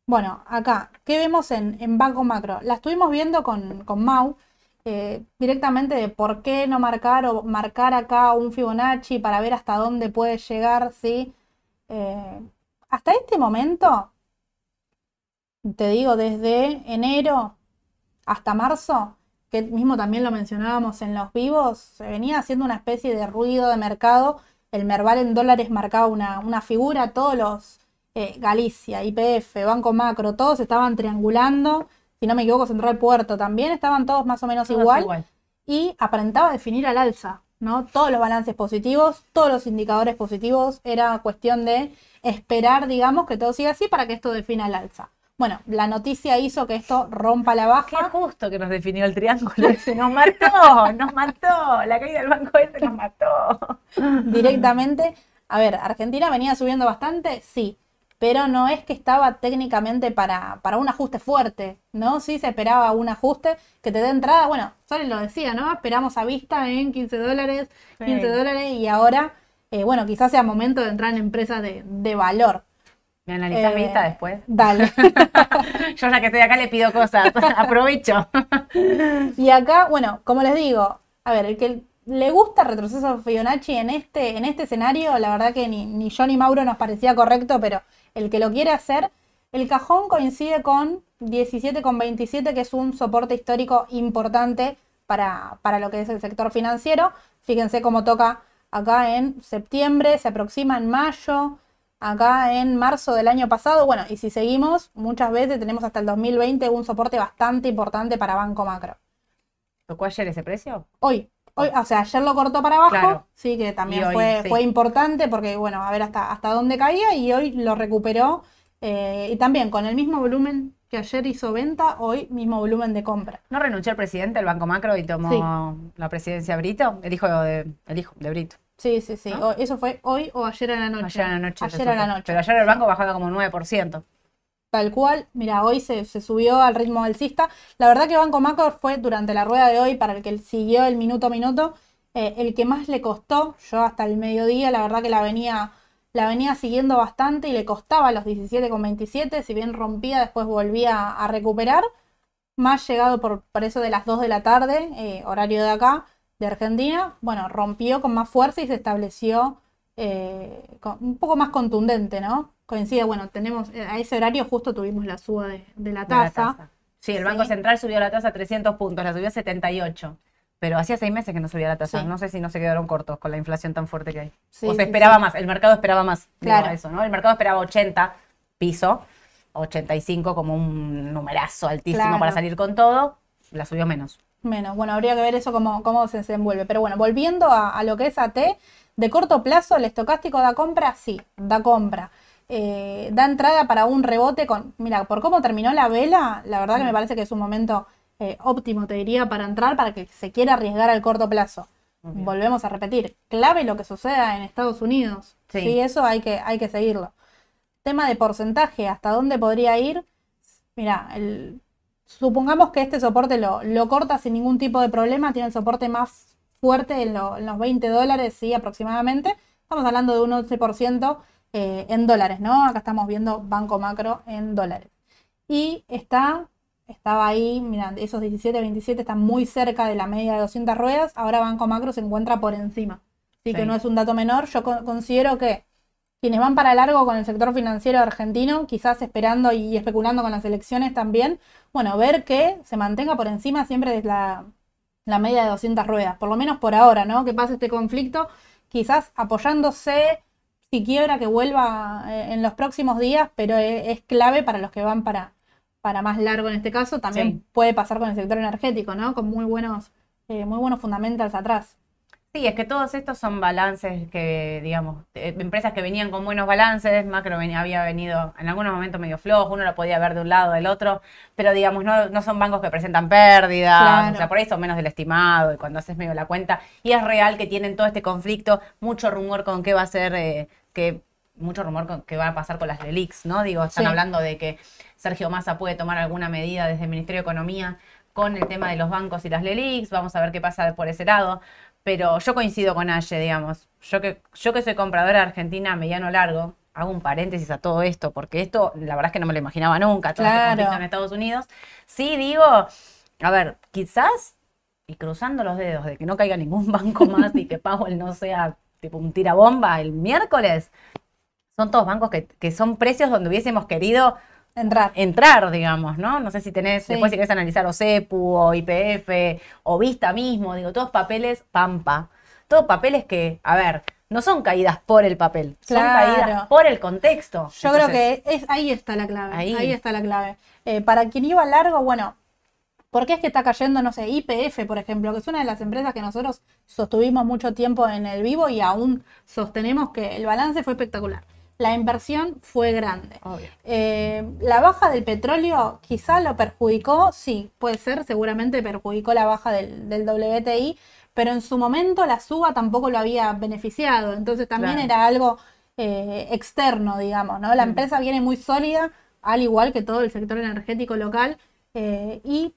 Bueno, acá, ¿qué vemos en, en Banco Macro? La estuvimos viendo con, con Mau, eh, directamente de por qué no marcar o marcar acá un Fibonacci para ver hasta dónde puede llegar, ¿sí? Eh, hasta este momento, te digo, desde enero hasta marzo, que mismo también lo mencionábamos en los vivos, se venía haciendo una especie de ruido de mercado. El Merval en dólares marcaba una, una figura, todos los eh, Galicia, IPF, Banco Macro, todos estaban triangulando. Si no me equivoco, Central Puerto también estaban todos más o menos Todas igual y aparentaba definir al alza, ¿no? Todos los balances positivos, todos los indicadores positivos, era cuestión de esperar, digamos, que todo siga así para que esto defina al alza. Bueno, la noticia hizo que esto rompa la Qué baja. justo que nos definió el triángulo ese. Nos mató, nos mató. La caída del banco ese nos mató. directamente. A ver, Argentina venía subiendo bastante, sí, pero no es que estaba técnicamente para, para un ajuste fuerte, ¿no? Sí se esperaba un ajuste que te dé entrada, bueno, Sole lo decía, ¿no? Esperamos a vista en 15 dólares, Sí. 15 dólares y ahora, eh, bueno, quizás sea momento de entrar en empresas de, de valor. ¿Me analizás Eh, mi lista después? Dale. Yo ya que estoy acá le pido cosas. Aprovecho. y acá, bueno, como les digo, a ver, el que le gusta retroceso Fibonacci en este, en este escenario, la verdad que ni, ni yo ni Mauro nos parecía correcto, pero el que lo quiere hacer, el cajón coincide con 17,27, que es un soporte histórico importante para, para lo que es el sector financiero. Fíjense cómo toca acá en septiembre, se aproxima en mayo, acá en marzo del año pasado. Bueno, y si seguimos, muchas veces tenemos hasta el 2020 un soporte bastante importante para Banco Macro. ¿Tocó ayer ese precio? Hoy, hoy, o sea, ayer lo cortó para abajo, Claro. sí, que también hoy, fue, sí. fue importante porque, bueno, a ver hasta, hasta dónde caía y hoy lo recuperó. eh, y también con el mismo volumen que ayer hizo venta, hoy mismo volumen de compra. ¿No renunció el presidente del Banco Macro y tomó la presidencia Brito? El hijo de, el hijo de Brito. Sí, sí, sí. ¿No? O- eso fue hoy o ayer a la noche. Ayer a la noche. Ayer a la noche. Pero ayer el banco bajaba como 9%. Tal cual, mira, hoy se, se subió al ritmo alcista. La verdad que Banco Macro fue durante la rueda de hoy, para el que siguió el minuto a minuto, eh, el que más le costó. Yo hasta el mediodía, la verdad que la venía, la venía siguiendo bastante y le costaba los 17,27. Si bien rompía, después volvía a recuperar. Más llegado por, por eso de las 2 de la tarde, eh, horario de acá, de Argentina. Bueno, rompió con más fuerza y se estableció eh, un poco más contundente, ¿no? Coincide, bueno, tenemos eh, a ese horario justo tuvimos la suba de, de la tasa. Sí, el Banco Sí. Central subió la tasa a 300 puntos, la subió a 78. Pero hacía seis meses que no subía la tasa. Sí. No sé si no se quedaron cortos con la inflación tan fuerte que hay. Sí, o se esperaba más, el mercado esperaba más. digo, Claro. eso, ¿no? El mercado esperaba 80 piso, 85 como un numerazo altísimo Claro. para salir con todo. La subió menos. Menos, bueno, habría que ver eso cómo, cómo se desenvuelve. Pero bueno, volviendo a, a lo que es AT, de corto plazo, el estocástico da compra, sí, da compra. Eh, da entrada para un rebote con, mira, por cómo terminó la vela, la verdad que me parece que es un momento eh, óptimo, te diría, para entrar, para que se quiera arriesgar al corto plazo. Volvemos a repetir, clave lo que suceda en Estados Unidos. Sí. Sí, eso hay que, hay que seguirlo. Tema de porcentaje, ¿hasta dónde podría ir? Mira, el, supongamos que este soporte lo, lo corta sin ningún tipo de problema, tiene el soporte más fuerte en, lo- en los 20 dólares, sí, aproximadamente. Estamos hablando de un 11% eh, en dólares, ¿no? Acá estamos viendo Banco Macro en dólares. Y está, estaba ahí, mira, esos 17, 27 están muy cerca de la media de 200 ruedas, ahora Banco Macro se encuentra por encima. Así que Sí. no es un dato menor. Yo con- considero que quienes van para largo con el sector financiero argentino, quizás esperando y especulando con las elecciones también, bueno, ver que se mantenga por encima siempre de la, la media de 200 ruedas, por lo menos por ahora, ¿no? Que pase este conflicto, quizás apoyándose, si quiebra, que vuelva eh, en los próximos días, pero e- es, clave para los que van para, para más largo en este caso. También Sí. puede pasar con el sector energético, ¿no? Con muy buenos, eh, muy buenos fundamentals atrás. Sí, es que todos estos son balances que, digamos, eh, empresas que venían con buenos balances, Macro venía- había venido en algunos momentos medio flojo, uno lo podía ver de un lado, del otro, pero digamos, no, no son bancos que presentan pérdidas, Claro. o sea, por ahí son menos del estimado y cuando haces medio la cuenta, y es real que tienen todo este conflicto, mucho rumor con qué va a ser, eh, que mucho rumor qué va a pasar con las LELIX, ¿no? Digo, están Sí. hablando de que Sergio Massa puede tomar alguna medida desde el Ministerio de Economía con el tema de los bancos y las LELIX, vamos a ver qué pasa por ese lado. Pero yo coincido con Aye, digamos. Yo que, yo que soy compradora de Argentina mediano largo, hago un paréntesis a todo esto, porque esto la verdad es que no me lo imaginaba nunca, todo este Claro. conflicto en Estados Unidos. Sí digo, a ver, quizás, y cruzando los dedos de que no caiga ningún banco más y que Powell no sea tipo un tirabomba el miércoles, son todos bancos que, que son precios donde hubiésemos querido Entrar. entrar, digamos, ¿no? No sé si tenés, Sí. después si querés analizar o CEPU o IPF o Vista mismo, digo, todos papeles pampa. Todos papeles que, a ver, no son caídas por el papel, son Claro. caídas por el contexto. Yo Entonces, creo que es, ahí está la clave. Ahí. Ahí, está la clave. Eh, para quien iba largo, bueno, ¿por qué es que está cayendo, no sé, IPF, por ejemplo, que es una de las empresas que nosotros sostuvimos mucho tiempo en el vivo y aún sostenemos que el balance fue espectacular? La inversión fue grande. Eh, la baja del petróleo quizá lo perjudicó, sí, puede ser, seguramente perjudicó la baja del, del WTI, pero en su momento la suba tampoco lo había beneficiado, entonces también Claro. era algo eh, externo, digamos, ¿no? La Mm. empresa viene muy sólida, al igual que todo el sector energético local, eh, y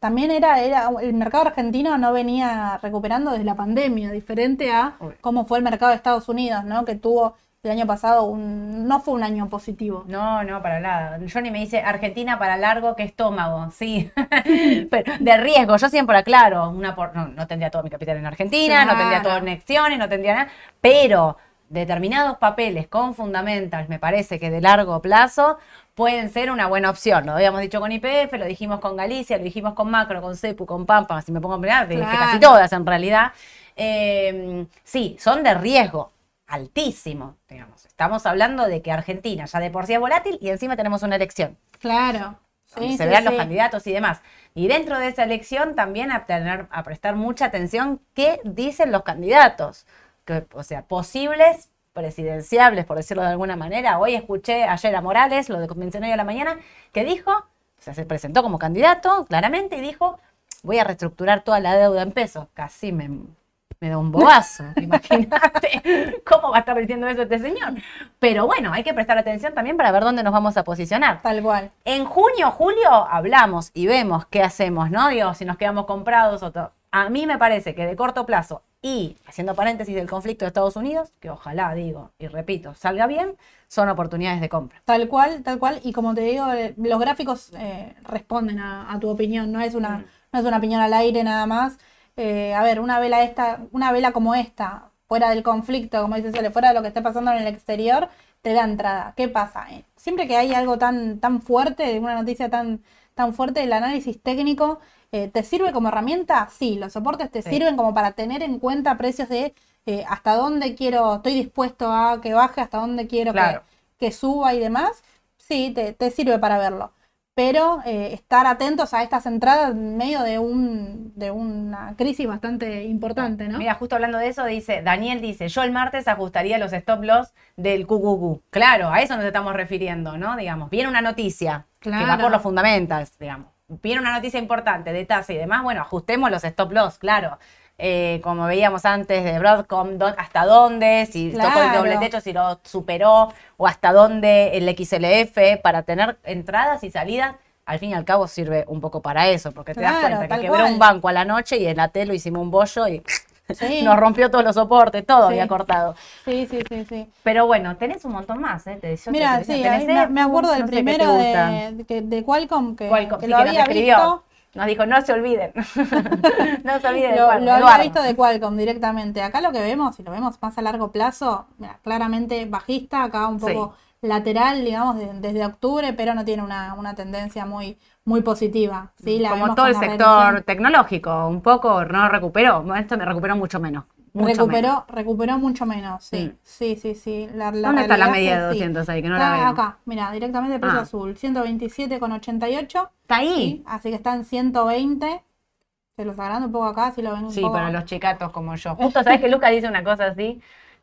también era, era, el mercado argentino no venía recuperando desde la pandemia, diferente a cómo fue el mercado de Estados Unidos, ¿no? Que tuvo el año pasado un, no fue un año positivo. No, no, para nada. Johnny me dice, Argentina para largo que estómago, sí. Pero de riesgo, yo siempre aclaro, una por, no, no tendría todo mi capital en Argentina, no tendría todo en acciones, no tendría nada, pero determinados papeles con fundamentals, me parece que de largo plazo, pueden ser una buena opción. Lo habíamos dicho con IPF, lo dijimos con Galicia, lo dijimos con Macro, con CEPU, con Pampa, si me pongo a pelear, dije casi todas en realidad. Eh, sí, son de riesgo altísimo, digamos. Estamos hablando de que Argentina ya de por sí es volátil y encima tenemos una elección. Claro. se vean los candidatos y demás. Y dentro de esa elección también a, tener, a prestar mucha atención qué dicen los candidatos. Que, o sea, posibles presidenciables, por decirlo de alguna manera. Hoy escuché ayer a Morales, lo de mencioné hoy a la mañana, que dijo, o sea, se presentó como candidato claramente y dijo, voy a reestructurar toda la deuda en pesos. Casi me me da un bobazo. Imagínate cómo va a estar diciendo eso este señor. Pero bueno, hay que prestar atención también para ver dónde nos vamos a posicionar. Tal cual. En junio, julio, hablamos y vemos qué hacemos, ¿no? Digo, si nos quedamos comprados o todo. A mí me parece que de corto plazo y haciendo paréntesis del conflicto de Estados Unidos, que ojalá, digo, y repito, salga bien, son oportunidades de compra. Tal cual, tal cual. Y como te digo, eh, los gráficos eh, responden a, tu opinión, no es una, mm. no es una opinión al aire nada más. Eh, a ver, una vela esta, una vela como esta, fuera del conflicto, como dice Sole, fuera de lo que esté pasando en el exterior, te da entrada. ¿Qué pasa? Eh, siempre que hay algo tan, tan fuerte, una noticia tan, tan fuerte, el análisis técnico eh, te sirve como herramienta, sí, los soportes te sirven como para tener en cuenta precios de hasta dónde quiero, estoy dispuesto a que baje, hasta dónde quiero que, suba y demás, sí, te, te sirve para verlo pero eh, estar atentos a estas entradas en medio de, un, de una crisis bastante importante, ¿no? Mira, justo hablando de eso, dice, Daniel dice, yo el martes ajustaría los stop loss del QQQ. Claro, a eso nos estamos refiriendo, ¿no? Digamos, viene una noticia que va por los fundamentals, digamos. Viene una noticia importante de tasa y demás, bueno, ajustemos los stop loss, claro. Eh, como veíamos antes de Broadcom, hasta dónde, si tocó el doble techo, si lo superó, o hasta dónde el XLF, para tener entradas y salidas. Al fin y al cabo sirve un poco para eso, porque te das cuenta que quebró un banco a la noche y en la tele hicimos un bollo y nos rompió todos los soportes, todo había cortado. Sí, sí, sí, sí. Pero bueno, tenés un montón más, ¿eh? Mira, sí, me, acuerdo del primero de, de, Qualcomm que, que lo había visto nos dijo, no se olviden. no se olviden lo, de Qualcomm. Lo había visto de Qualcomm directamente. Acá lo que vemos, si lo vemos más a largo plazo, claramente bajista, acá un poco lateral, digamos, desde octubre, pero no tiene una, tendencia muy, muy positiva. ¿sí? Como todo el sector tecnológico, un poco no recuperó, esto me recuperó mucho menos recuperó, recuperó mucho menos, sí. Sí, sí, sí. La, ¿Dónde está la media de 200 ahí? Que no la veo. Acá, mira, directamente precio ah. azul. 127,88. ¿Está ahí? así que está en 120. Se los agrando un poco acá, si lo ven un Sí, para los chicatos como yo. Justo, ¿sabes que Lucas dice una cosa así?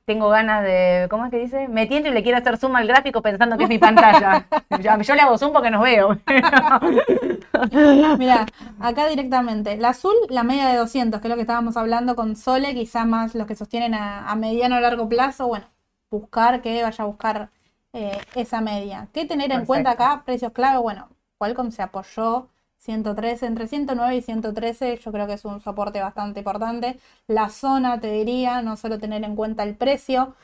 Tengo ganas de, ¿cómo es que dice? Me tiento y le quiero hacer zoom al gráfico pensando que es mi pantalla. yo, le hago zoom porque nos veo. Mira, acá directamente. La azul, la media de 200, que es lo que estábamos hablando con Sole, quizá más los que sostienen a, mediano o largo plazo. Bueno, buscar que vaya a buscar eh, esa media. ¿Qué tener en cuenta acá? Precios clave. Bueno, Qualcomm se apoyó 113, entre 109 y 113 yo creo que es un soporte bastante importante. La zona, te diría, no solo tener en cuenta el precio.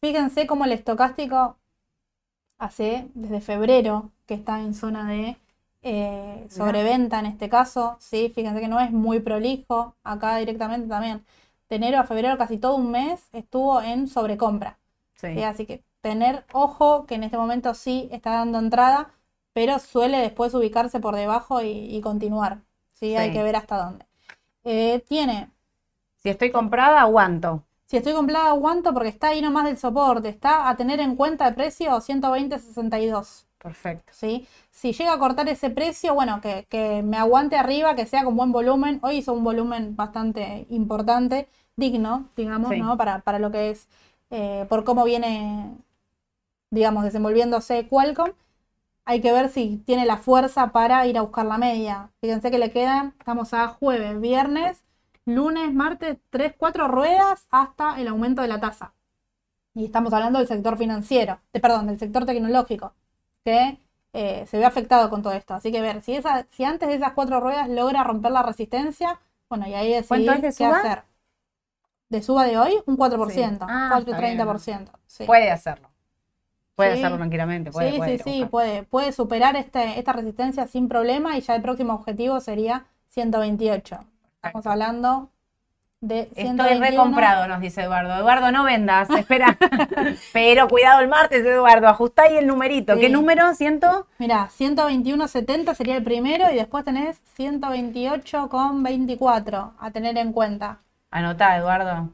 Fíjense cómo el estocástico hace desde febrero que está en zona de eh, sobreventa en este caso. ¿sí? Fíjense que no es muy prolijo. Acá directamente también. De enero a febrero, casi todo un mes, estuvo en sobrecompra. Así que tener ojo que en este momento sí está dando entrada pero suele después ubicarse por debajo y, continuar. ¿sí? Hay que ver hasta dónde. Eh, tiene. Si estoy comprada, aguanto. Si estoy comprada, aguanto porque está ahí nomás del soporte. Está a tener en cuenta el precio 120.62. Perfecto. ¿sí? Si llega a cortar ese precio, bueno, que, me aguante arriba, que sea con buen volumen. Hoy hizo un volumen bastante importante, digno, digamos, ¿no? Para, para, lo que es, eh, por cómo viene, digamos, desenvolviéndose Qualcomm hay que ver si tiene la fuerza para ir a buscar la media. Fíjense que le quedan, estamos a jueves, viernes, lunes, martes, tres, cuatro ruedas hasta el aumento de la tasa. Y estamos hablando del sector financiero, de, perdón, del sector tecnológico, que eh, se ve afectado con todo esto. Así que ver, si, esa, si antes de esas cuatro ruedas logra romper la resistencia, bueno, y ahí decidir qué hacer. de suba de hoy, un 4%, Ah, 4,30%. Sí. Puede hacerlo. Puede Sí. hacerlo tranquilamente. Puede, sí, puede sí, sí, puede, puede superar este, esta resistencia sin problema y ya el próximo objetivo sería 128. Estamos hablando de Estoy 121. recomprado, nos dice Eduardo. Eduardo, no vendas, espera. Pero cuidado el martes, Eduardo, ajustá ahí el numerito. Sí. ¿Qué número? ¿Ciento? Mira, 121.70 sería el primero y después tenés 128,24 a tener en cuenta. Anotá, Eduardo.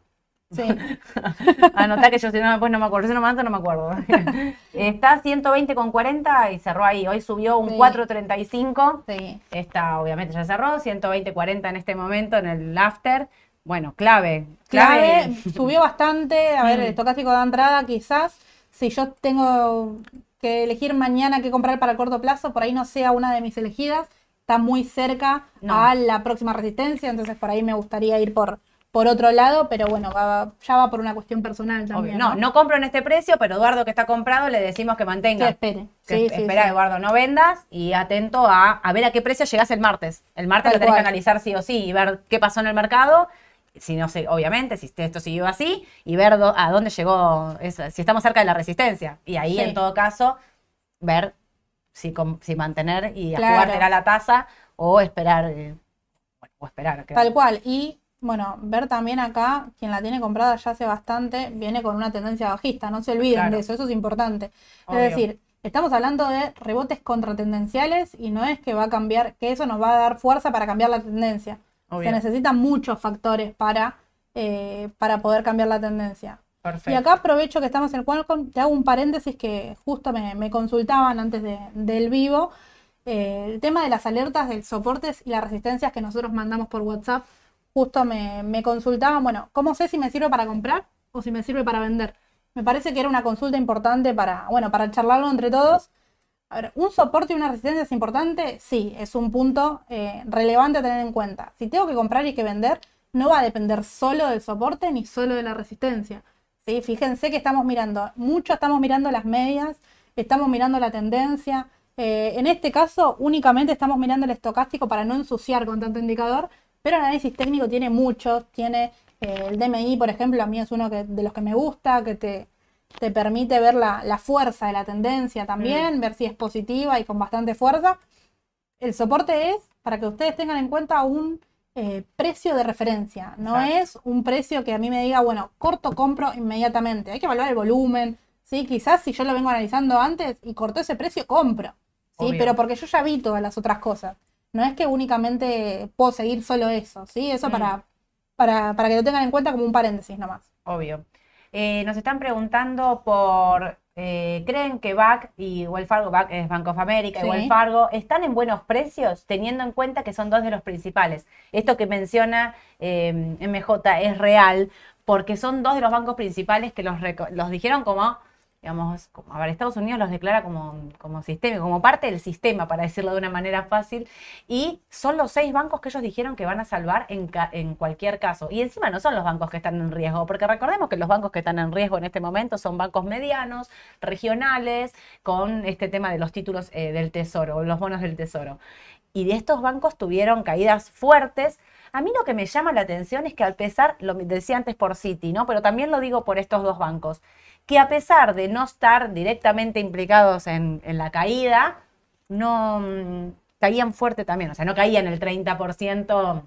Sí, Anotá que yo si no después no me acuerdo. Si no me anoto, no me acuerdo. Está 120,40 y cerró ahí. Hoy subió un Sí. 4,35. sí. Esta obviamente ya cerró. 120,40 en este momento en el after. Bueno, clave. Clave. Clave, subió bastante. A ver, Mm. el estocástico de entrada, quizás, si yo tengo que elegir mañana qué comprar para el corto plazo, por ahí no sea una de mis elegidas. Está muy cerca No. a la próxima resistencia, entonces por ahí me gustaría ir por, por otro lado, pero bueno, va- ya va por una cuestión personal Obvio. también. No, no compro en este precio, pero Eduardo que está comprado le decimos que Que mantenga. espere. Que Sí, esp- sí, espera, sí. Eduardo, no vendas y atento a, a ver a qué precio llegas el martes. El martes Tal lo tenés que analizar sí o sí y ver qué pasó en el mercado. Si no sé, obviamente, si esto siguió así y ver do- a dónde llegó, esa- si estamos cerca de la resistencia. Y ahí, en todo caso, ver si, com- si mantener y a Claro. jugártela la tasa o esperar. eh, bueno, o esperar. Tal cual. Y bueno, ver también acá, quien la tiene comprada ya hace bastante, viene con una tendencia bajista. No se olviden Claro. de eso, eso es importante. Obvio. Es decir, estamos hablando de rebotes contratendenciales y no es que va a cambiar, que eso nos va a dar fuerza para cambiar la tendencia. Obvio. Se necesitan muchos factores para, eh, para poder cambiar la tendencia. Perfecto. Y acá aprovecho que estamos en Qualcomm, te hago un paréntesis que justo me, me consultaban antes de- del vivo. eh, el tema de las alertas de soportes y las resistencias que nosotros mandamos por WhatsApp, justo me, me consultaban, bueno, ¿cómo sé si me sirve para comprar o si me sirve para vender? Me parece que era una consulta importante para, bueno, para charlarlo entre todos. A ver, ¿un soporte y una resistencia es importante? Sí, es un punto eh, relevante a tener en cuenta. Si tengo que comprar y que vender, no va a depender solo del soporte ni solo de la resistencia. ¿sí? Fíjense que estamos mirando, mucho estamos mirando las medias, estamos mirando la tendencia. Eh, en este caso, únicamente estamos mirando el estocástico para no ensuciar con tanto indicador, pero el análisis técnico tiene muchos, tiene eh, el DMI, por ejemplo, a mí es uno que, de los que me gusta, que te, te permite ver la, la fuerza de la tendencia también, ver si es positiva y con bastante fuerza. El soporte es, para que ustedes tengan en cuenta, un eh, precio de referencia. No Exacto. es un precio que a mí me diga, bueno, corto, compro inmediatamente. Hay que evaluar el volumen. ¿sí? Quizás si yo lo vengo analizando antes y cortó ese precio, compro. ¿sí? Obvio. Pero porque yo ya vi todas las otras cosas. No es que únicamente puedo seguir solo eso. ¿sí? Eso Mm. para, para, para que lo tengan en cuenta como un paréntesis nomás. Obvio. Eh, nos están preguntando por, eh, ¿creen que BAC y Wells Fargo, BAC es Bank of America Sí. y Wells Fargo, están en buenos precios teniendo en cuenta que son dos de los principales? Esto que menciona eh, MJ es real porque son dos de los bancos principales que los, los dijeron como, digamos, como, a ver, Estados Unidos los declara como, como sistema, como parte del sistema, para decirlo de una manera fácil, y son los seis bancos que ellos dijeron que van a salvar en, en cualquier caso. Y encima no son los bancos que están en riesgo, porque recordemos que los bancos que están en riesgo en este momento son bancos medianos, regionales, con este tema de los títulos eh, del tesoro, los bonos del tesoro. Y de estos bancos tuvieron caídas fuertes. A mí lo que me llama la atención es que al pesar, lo decía antes por Citi, ¿no? Pero también lo digo por estos dos bancos, que a pesar de no estar directamente implicados en, en la caída, no mm, caían fuerte también. O sea, no caían el 30% como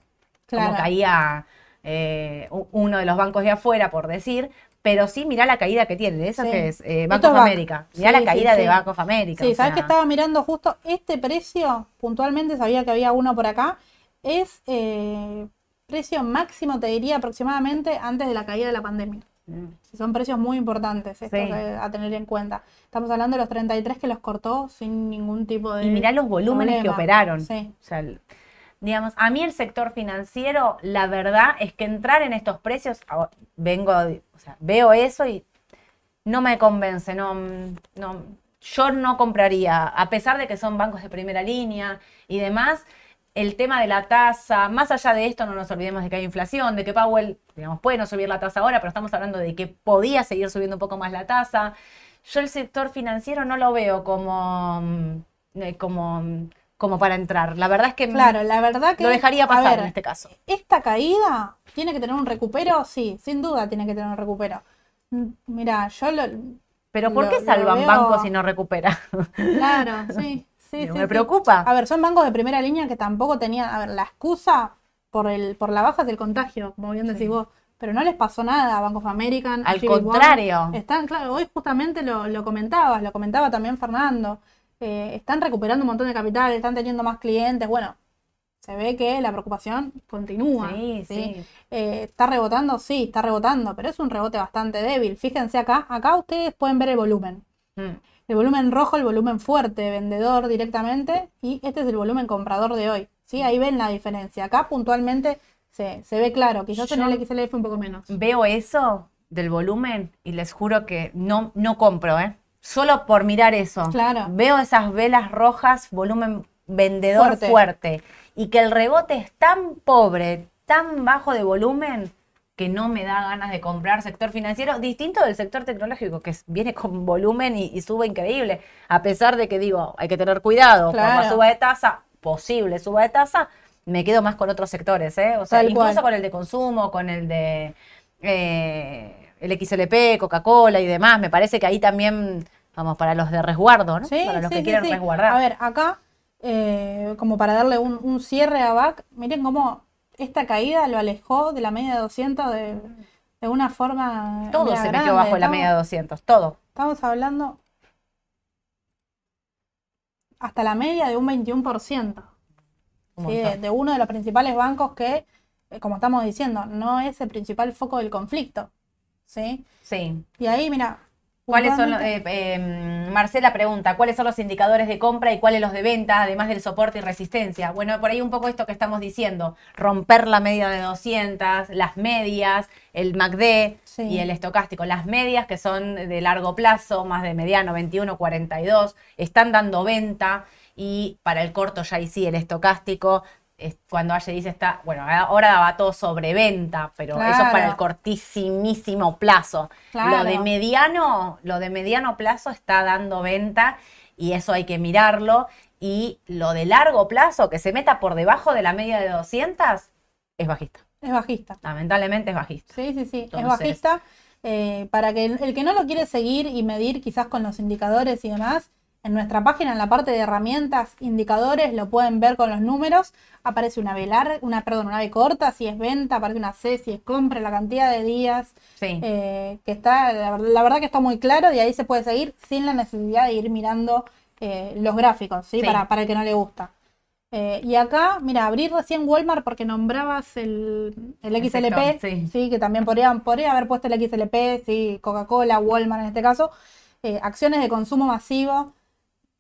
Claro. caía eh, uno de los bancos de afuera, por decir. Pero sí, mirá la caída que tiene. ¿De esa Sí. que es? Eh, Bank of. America. Mirá Sí, la caída sí. de Bank of America. Sí, sabes que estaba mirando justo este precio, puntualmente sabía que había uno por acá, es eh, precio máximo, te diría aproximadamente antes de la caída de la pandemia. Mm, Son precios muy importantes esto Sí. a tener en cuenta. Estamos hablando de los 33 que los cortó sin ningún tipo de Y mirá los volúmenes que operaron. Sí. O sea, digamos, a mí el sector financiero, la verdad es que entrar en estos precios, vengo, o sea, veo eso y no me convence, no, no, yo no compraría, a pesar de que son bancos de primera línea y demás, el tema de la tasa, más allá de esto, no nos olvidemos de que hay inflación, de que Powell, digamos, puede no subir la tasa ahora, pero estamos hablando de que podía seguir subiendo un poco más la tasa. Yo el sector financiero no lo veo como, mm, eh, como mm, como para entrar. La verdad es que Claro, la verdad que. lo dejaría pasar ver, en este caso. Esta caída tiene que tener un recupero, sí, sin duda tiene que tener un recupero. Mm, Mira, yo lo. Pero ¿por lo- qué salvan veo- bancos si no recupera? Claro, sí, sí, me sí. preocupa. A ver, son bancos de primera línea que tampoco tenían. A ver, la excusa por el por la baja es el contagio, como bien decís vos. Pero no les pasó nada a Bank of American. Al contrario. Están, claro, hoy justamente lo, lo comentabas, lo comentaba también Fernando. Eh, están recuperando un montón de capital, están teniendo más clientes. Bueno, se ve que la preocupación continúa. Sí, sí. Eh, ¿Está rebotando? Sí, está rebotando, pero es un rebote bastante débil. Fíjense acá, acá ustedes pueden ver el volumen. Mm. El volumen rojo, el volumen fuerte, vendedor directamente, y este es el volumen comprador de hoy. ¿sí? Ahí ven la diferencia. Acá puntualmente se, se ve claro, quizás en Yo- el XLF un poco menos. Veo eso del volumen y les juro que no, no compro, ¿eh? Solo por mirar eso. Claro. Veo esas velas rojas, volumen vendedor Fuerte. fuerte. Y que el rebote es tan pobre, tan bajo de volumen, que no me da ganas de comprar sector financiero, distinto del sector tecnológico, que viene con volumen y, y sube increíble. A pesar de que digo, hay que tener cuidado, Claro. como suba de tasa, posible suba de tasa, me quedo más con otros sectores, ¿eh? O sea, Tal incluso cual. con el de consumo, con el de eh, el XLP, Coca-Cola y demás. Me parece que ahí también, vamos, para los de resguardo, ¿no? Sí, para los sí, que quieren sí. resguardar. A ver, acá, eh, como para darle un, un cierre a BAC, miren cómo esta caída lo alejó de la media de 200 de, de una forma. todo se grande. metió bajo la media de 200, todo. Estamos hablando hasta la media de un 21%. Un ¿sí? de, de uno de los principales bancos que, eh, como estamos diciendo, no es el principal foco del conflicto. ¿sí? Sí. Y ahí, mira. ¿Cuáles son, eh, eh, Marcela pregunta, ¿cuáles son los indicadores de compra y cuáles los de venta, además del soporte y resistencia? Bueno, por ahí un poco esto que estamos diciendo, romper la media de 200, las medias, el MACD Sí. y el estocástico. Las medias que son de largo plazo, más de mediano, 21, 42, están dando venta y para el corto ya ahí sí, el estocástico, es cuando Aye dice está, bueno, ahora daba todo sobre venta, pero eso es para el cortísimísimo plazo. Lo de mediano, lo de mediano plazo está dando venta y eso hay que mirarlo. Y lo de largo plazo, que se meta por debajo de la media de 200, es bajista. Es bajista. Lamentablemente es bajista. Sí, sí, sí, es bajista. eh, para que el, el que no lo quiere seguir y medir quizás con los indicadores y demás, en nuestra página, en la parte de herramientas, indicadores, lo pueden ver con los números. Aparece una B larga, una, perdón, una B corta si es venta, aparece una C si es compra, la cantidad de días, Sí. eh, que está, la, ver- la verdad que está muy claro y ahí se puede seguir sin la necesidad de ir mirando eh, los gráficos, ¿sí? Sí. Para, para el que no le gusta. Eh, y acá, mira, abrí recién Walmart porque nombrabas el, el XLP, sí. que también podría, podría haber puesto el XLP, sí, Coca-Cola, Walmart en este caso. Eh, acciones de consumo masivo,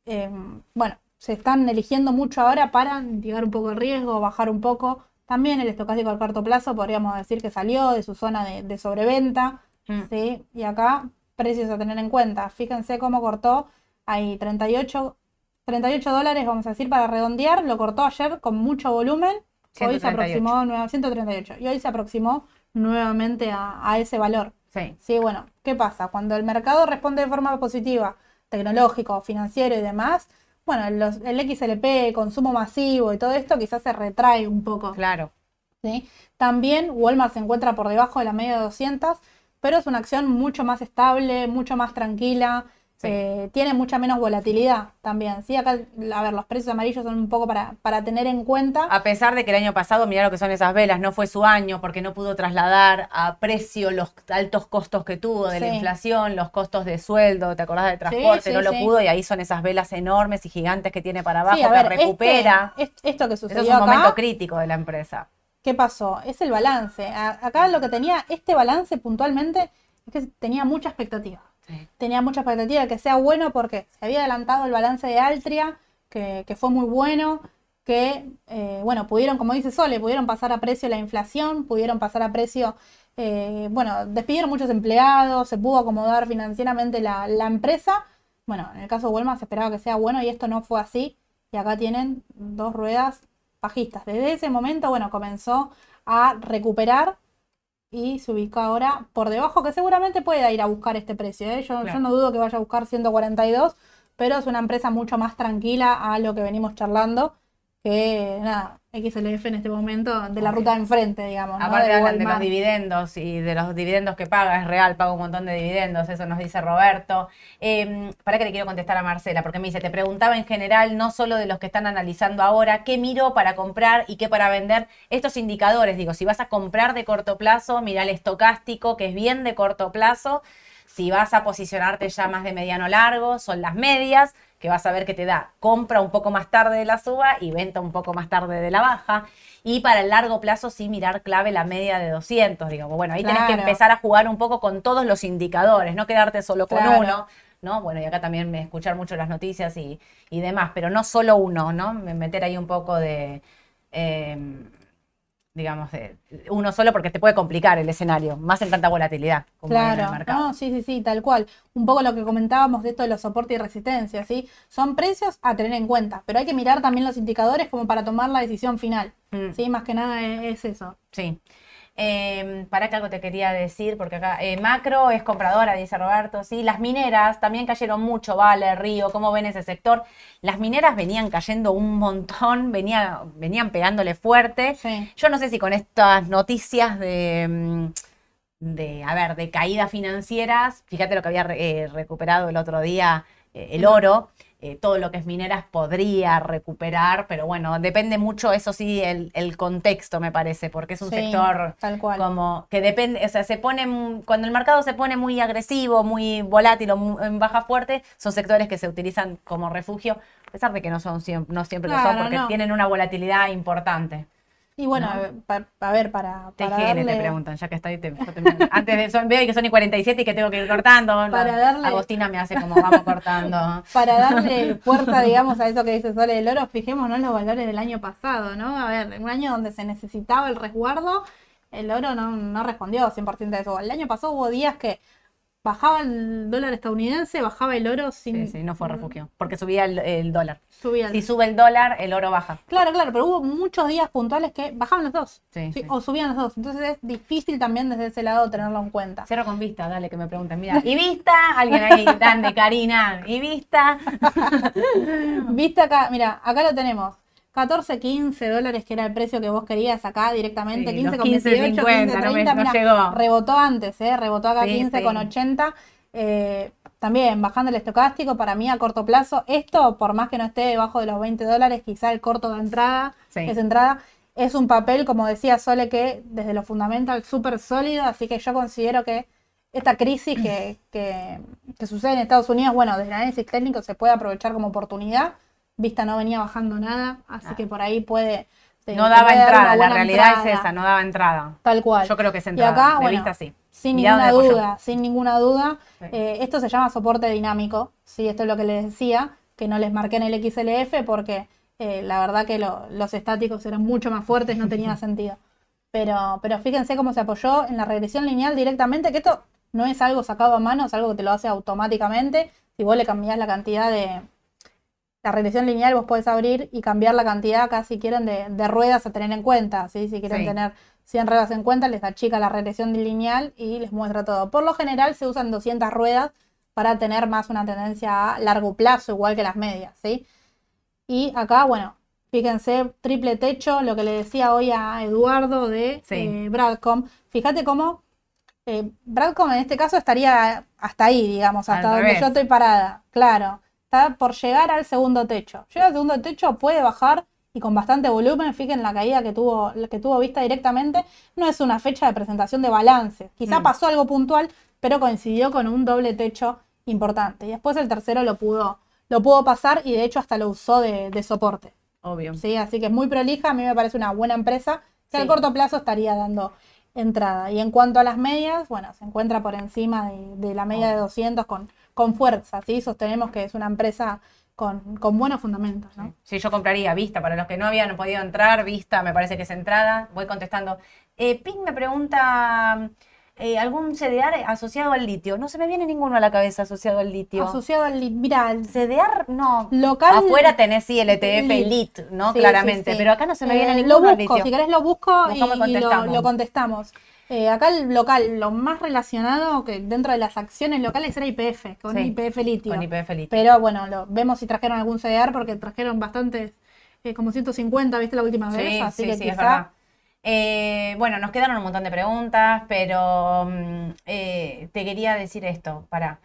eh, bueno, se están eligiendo mucho ahora para mitigar un poco el riesgo, bajar un poco. También el estocástico al corto plazo podríamos decir que salió de su zona de, de sobreventa, Mm. ¿sí? Y acá, precios a tener en cuenta. Fíjense cómo cortó ahí 38, 38 dólares, vamos a decir, para redondear. Lo cortó ayer con mucho volumen. Hoy se 138. aproximó, nueva- 138. Y hoy se aproximó nuevamente a, a ese valor. Sí. Sí, bueno, ¿qué pasa? Cuando el mercado responde de forma positiva, tecnológico, financiero y demás, bueno, los- el XLP, consumo masivo y todo esto quizás se retrae un poco. Claro. ¿sí? También Walmart se encuentra por debajo de la media de 200, pero es una acción mucho más estable, mucho más tranquila, Sí. eh, tiene mucha menos volatilidad también. ¿sí? Acá, a ver, los precios amarillos son un poco para, para tener en cuenta. A pesar de que el año pasado, mirá lo que son esas velas, no fue su año porque no pudo trasladar a precio los altos costos que tuvo de la inflación, los costos de sueldo, ¿te acordás del transporte? sí, no lo pudo y ahí son esas velas enormes y gigantes que tiene para abajo a ver, este- recupera. est- esto que Eso sucedió es un acá, momento crítico de la empresa. ¿Qué pasó? Es el balance. A- acá lo que tenía este balance puntualmente es que tenía mucha expectativa. Tenía mucha expectativa de que sea bueno porque se había adelantado el balance de Altria, que, que fue muy bueno, que, eh, bueno, pudieron, como dice Sole, pudieron pasar a precio la inflación, pudieron pasar a precio, eh, bueno, despidieron muchos empleados, se pudo acomodar financieramente la, la empresa. Bueno, en el caso de Walmart se esperaba que sea bueno y esto no fue así. Y acá tienen dos ruedas bajistas. Desde ese momento, bueno, comenzó a recuperar y se ubicó ahora por debajo, que seguramente pueda ir a buscar este precio. ¿eh? Yo, yo no dudo que vaya a buscar 142, pero es una empresa mucho más tranquila a lo que venimos charlando que nada, XLF en este momento de la ruta de enfrente, digamos. ¿no? Aparte De hablan de los dividendos y de los dividendos que paga, es real, paga un montón de dividendos, eso nos dice Roberto. Eh, para que le quiero contestar a Marcela, porque me dice, te preguntaba en general, no solo de los que están analizando ahora, qué miro para comprar y qué para vender. Estos indicadores, digo, si vas a comprar de corto plazo, mira el estocástico, que es bien de corto plazo. Si vas a posicionarte ya más de mediano largo, son las medias, que vas a ver que te da compra un poco más tarde de la suba y venta un poco más tarde de la baja. Y para el largo plazo sí mirar clave la media de 200, digamos. Bueno, ahí tenés que Claro. empezar a jugar un poco con todos los indicadores, no quedarte solo con Claro. uno. ¿no? Bueno, y acá también me escuchar mucho las noticias y, y demás, pero no solo uno, ¿no? Me- Meter ahí un poco de, eh, digamos, de uno solo porque te puede complicar el escenario, más en tanta volatilidad como hay en el Claro, mercado. no, sí, sí, sí, tal cual. Un poco lo que comentábamos de esto de los soportes y resistencias, ¿sí? Son precios a tener en cuenta, pero hay que mirar también los indicadores como para tomar la decisión final, Mm. ¿sí? Más que nada es, es eso. Sí. Eh, para que algo te quería decir, porque acá eh, Macro es compradora, dice Roberto, sí. Las mineras también cayeron mucho, Vale, Río, ¿cómo ven ese sector? Las mineras venían cayendo un montón, venía, venían pegándole fuerte. Sí. Yo no sé si con estas noticias de, mm, de, a ver, de caídas financieras, fíjate lo que había eh, recuperado el otro día eh, el oro, eh, todo lo que es mineras podría recuperar, pero bueno, depende mucho, eso sí, el, el contexto me parece, porque es un Sí, sector tal cual. como que depende, o sea, se pone, cuando el mercado se pone muy agresivo, muy volátil o en baja fuerte, son sectores que se utilizan como refugio, a pesar de que no son siempre, no siempre lo son, porque no. tienen una volatilidad importante. Y bueno, ¿No? a ver, pa- a ver, para, para TGN te darle- preguntan, ya que está ahí, te, te- antes de son, veo que son y 47 y que tengo que ir cortando. Para la- darle- Agostina me hace como vamos cortando. para darle fuerza, digamos, a eso que dice Sole del oro, fijémonos en los valores del año pasado, ¿no? A ver, un año donde se necesitaba el resguardo, el oro no, no respondió 100% a eso. El año pasado hubo días que bajaba el dólar estadounidense, bajaba el oro sin... Sí, sí, no fue refugio, porque subía el, el dólar. Subía el- Si sube el dólar, el oro baja. Claro, claro, pero hubo muchos días puntuales que bajaban los dos. Sí, ¿sí? sí. O subían los dos. Entonces es difícil también desde ese lado tenerlo en cuenta. Cierro con vista, dale que me pregunten. Mira, ¿y vista? Alguien ahí, dan de Karina. ¿Y vista? Viste acá, mira, acá lo tenemos. 14, 15 dólares, que era el precio que vos querías acá directamente. Sí, 15 los con 15, 28, 50, 15, no me- 30. no mirá, llegó. rebotó antes, ¿eh? Rebotó acá Sí, 15 sí. con 80. Eh, también bajando el estocástico, para mí a corto plazo, esto, por más que no esté debajo de los 20 dólares, quizá el corto de entrada, es entrada, es un papel, como decía Sole, que desde lo fundamental súper sólido, así que yo considero que esta crisis que, que, que sucede en Estados Unidos, bueno, desde el análisis técnico se puede aprovechar como oportunidad. Vista no venía bajando nada, así que por ahí puede. se- No daba entrada, la realidad entrada. es esa, no daba entrada. Tal cual. Yo creo que es Y entrada, acá, de bueno, vista sí. Sin ninguna duda, sin ninguna duda. Eh, esto se llama soporte dinámico. Sí, esto es lo que les decía, que no les marqué en el XLF porque eh, la verdad que lo- los estáticos eran mucho más fuertes, no tenía sentido. Pero, pero fíjense cómo se apoyó en la regresión lineal directamente, que esto no es algo sacado a mano, es algo que te lo hace automáticamente. Si vos le cambiás la cantidad de, la regresión lineal vos podés abrir y cambiar la cantidad acá si quieren de, de ruedas a tener en cuenta. ¿sí? Si quieren Sí. tener 100 ruedas en cuenta, les achica la regresión lineal y les muestra todo. Por lo general se usan 200 ruedas para tener más una tendencia a largo plazo, igual que las medias. ¿sí? Y acá, bueno, fíjense, triple techo, lo que le decía hoy a Eduardo de Sí. eh, Bradcom. Fíjate cómo eh, Bradcom en este caso estaría hasta ahí, digamos, Al hasta donde revés. yo estoy parada. Claro, está por llegar al segundo techo. Llega al segundo techo, puede bajar y con bastante volumen. Fíjense la caída que tuvo, que tuvo vista directamente. No es una fecha de presentación de balance. Quizá Mm. pasó algo puntual, pero coincidió con un doble techo importante. Y después el tercero lo pudo, lo pudo pasar y de hecho hasta lo usó de, de soporte. Obvio. ¿sí? Así que es muy prolija, a mí me parece una buena empresa que Sí. al corto plazo estaría dando entrada. Y en cuanto a las medias, bueno, se encuentra por encima de, de la media de 200 con, con fuerza, ¿sí? Sostenemos que es una empresa con, con buenos fundamentos, ¿no? Sí, yo compraría Vista. Para los que no habían podido entrar, Vista me parece que es entrada. Voy contestando. Eh, Pink me pregunta, eh, algún CDR asociado al litio. No se me viene ninguno a la cabeza asociado al litio. Asociado al li- Mira, el CDR, no. Local- Afuera tenés sí el ETF Lit. Elite, ¿no? Sí, Claramente. sí, sí. Pero acá no se me viene Eh, ninguno Lo al busco, litio. si querés lo busco y, y lo contestamos. Eh, acá el local, lo más relacionado que dentro de las acciones locales era IPF, con Sí, IPF litio. con YPF litio. Pero bueno, lo, vemos si trajeron algún CDR porque trajeron bastantes, eh, como 150, ¿viste la última vez? Sí, Así sí, que sí, es verdad. Eh, bueno, nos quedaron un montón de preguntas, pero mm, eh, te quería decir esto, para,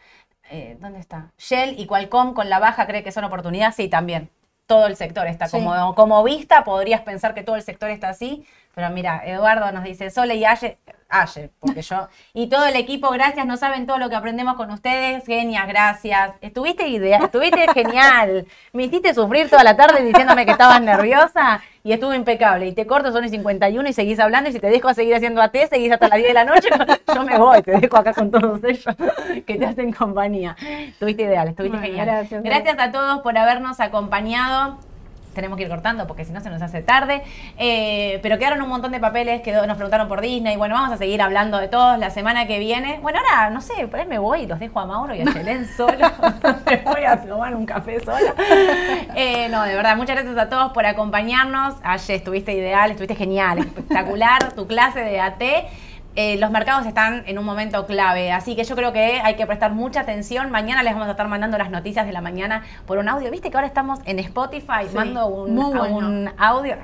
¿dónde está? Shell y Qualcomm con la baja cree que son oportunidades, sí, también. Todo el sector está Sí. como, como vista, podrías pensar que todo el sector está así, pero mira, Eduardo nos dice, Sole y Aye, Aye, porque yo, y todo el equipo, gracias, no saben todo lo que aprendemos con ustedes, genias, gracias. Estuviste idea, estuviste genial, me hiciste sufrir toda la tarde diciéndome que estabas nerviosa y estuvo impecable. Y te corto, son y 51 y seguís hablando y si te dejo seguir haciendo AT, seguís hasta las 10 de la noche, yo me voy, te dejo acá con todos ellos que te hacen compañía. Estuviste ideal, estuviste Bueno, genial. gracias. gracias a todos por habernos acompañado. Tenemos que ir cortando porque si no se nos hace tarde. Eh, pero quedaron un montón de papeles que nos preguntaron por Disney. Bueno, vamos a seguir hablando de todos la semana que viene. Bueno, ahora, no sé, por ahí me voy y los dejo a Mauro y a Yelén solo. me voy a tomar un café sola. Eh, no, de verdad, muchas gracias a todos por acompañarnos. Ayer estuviste ideal, estuviste genial, espectacular. tu clase de AT. Eh, los mercados están en un momento clave, así que yo creo que hay que prestar mucha atención. Mañana les vamos a estar mandando las noticias de la mañana por un audio. Viste que ahora estamos en Spotify, Sí, mando un, bueno. audio,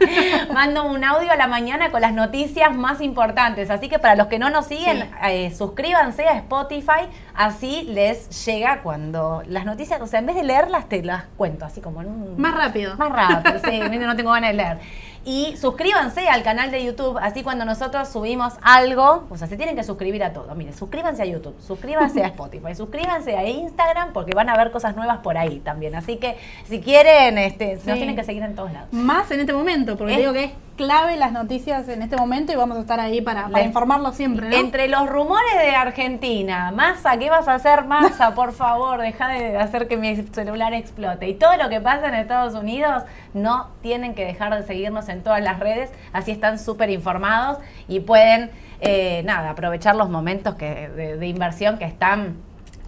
mando un audio a la mañana con las noticias más importantes. Así que para los que no nos siguen, Sí. eh, suscríbanse a Spotify, así les llega cuando las noticias, o sea, en vez de leerlas te las cuento, así como en un Más rápido. más rápido, sí, no tengo ganas de leer. Y suscríbanse al canal de YouTube, así cuando nosotros subimos algo, o sea, se tienen que suscribir a todo. Mire, suscríbanse a YouTube, suscríbanse a Spotify, suscríbanse a Instagram, porque van a ver cosas nuevas por ahí también. Así que si quieren, este, nos Sí. tienen que seguir en todos lados. Más en este momento, porque Es- digo que es clave las noticias en este momento y vamos a estar ahí para, para informarlo siempre, ¿no? Entre los rumores de Argentina, Massa, ¿qué vas a hacer, Massa? Por favor, deja de hacer que mi celular explote. Y todo lo que pasa en Estados Unidos, no tienen que dejar de seguirnos en todas las redes, así están súper informados y pueden, eh, nada, aprovechar los momentos que, de, de inversión que están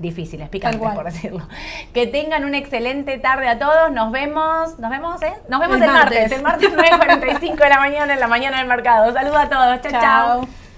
difíciles, picantes, por decirlo. Que tengan una excelente tarde a todos. Nos vemos, nos vemos, ¿eh? Nos vemos El el, martes. martes. El martes 9.45 de la mañana en la mañana del mercado. Saludos a todos. chao. Chao.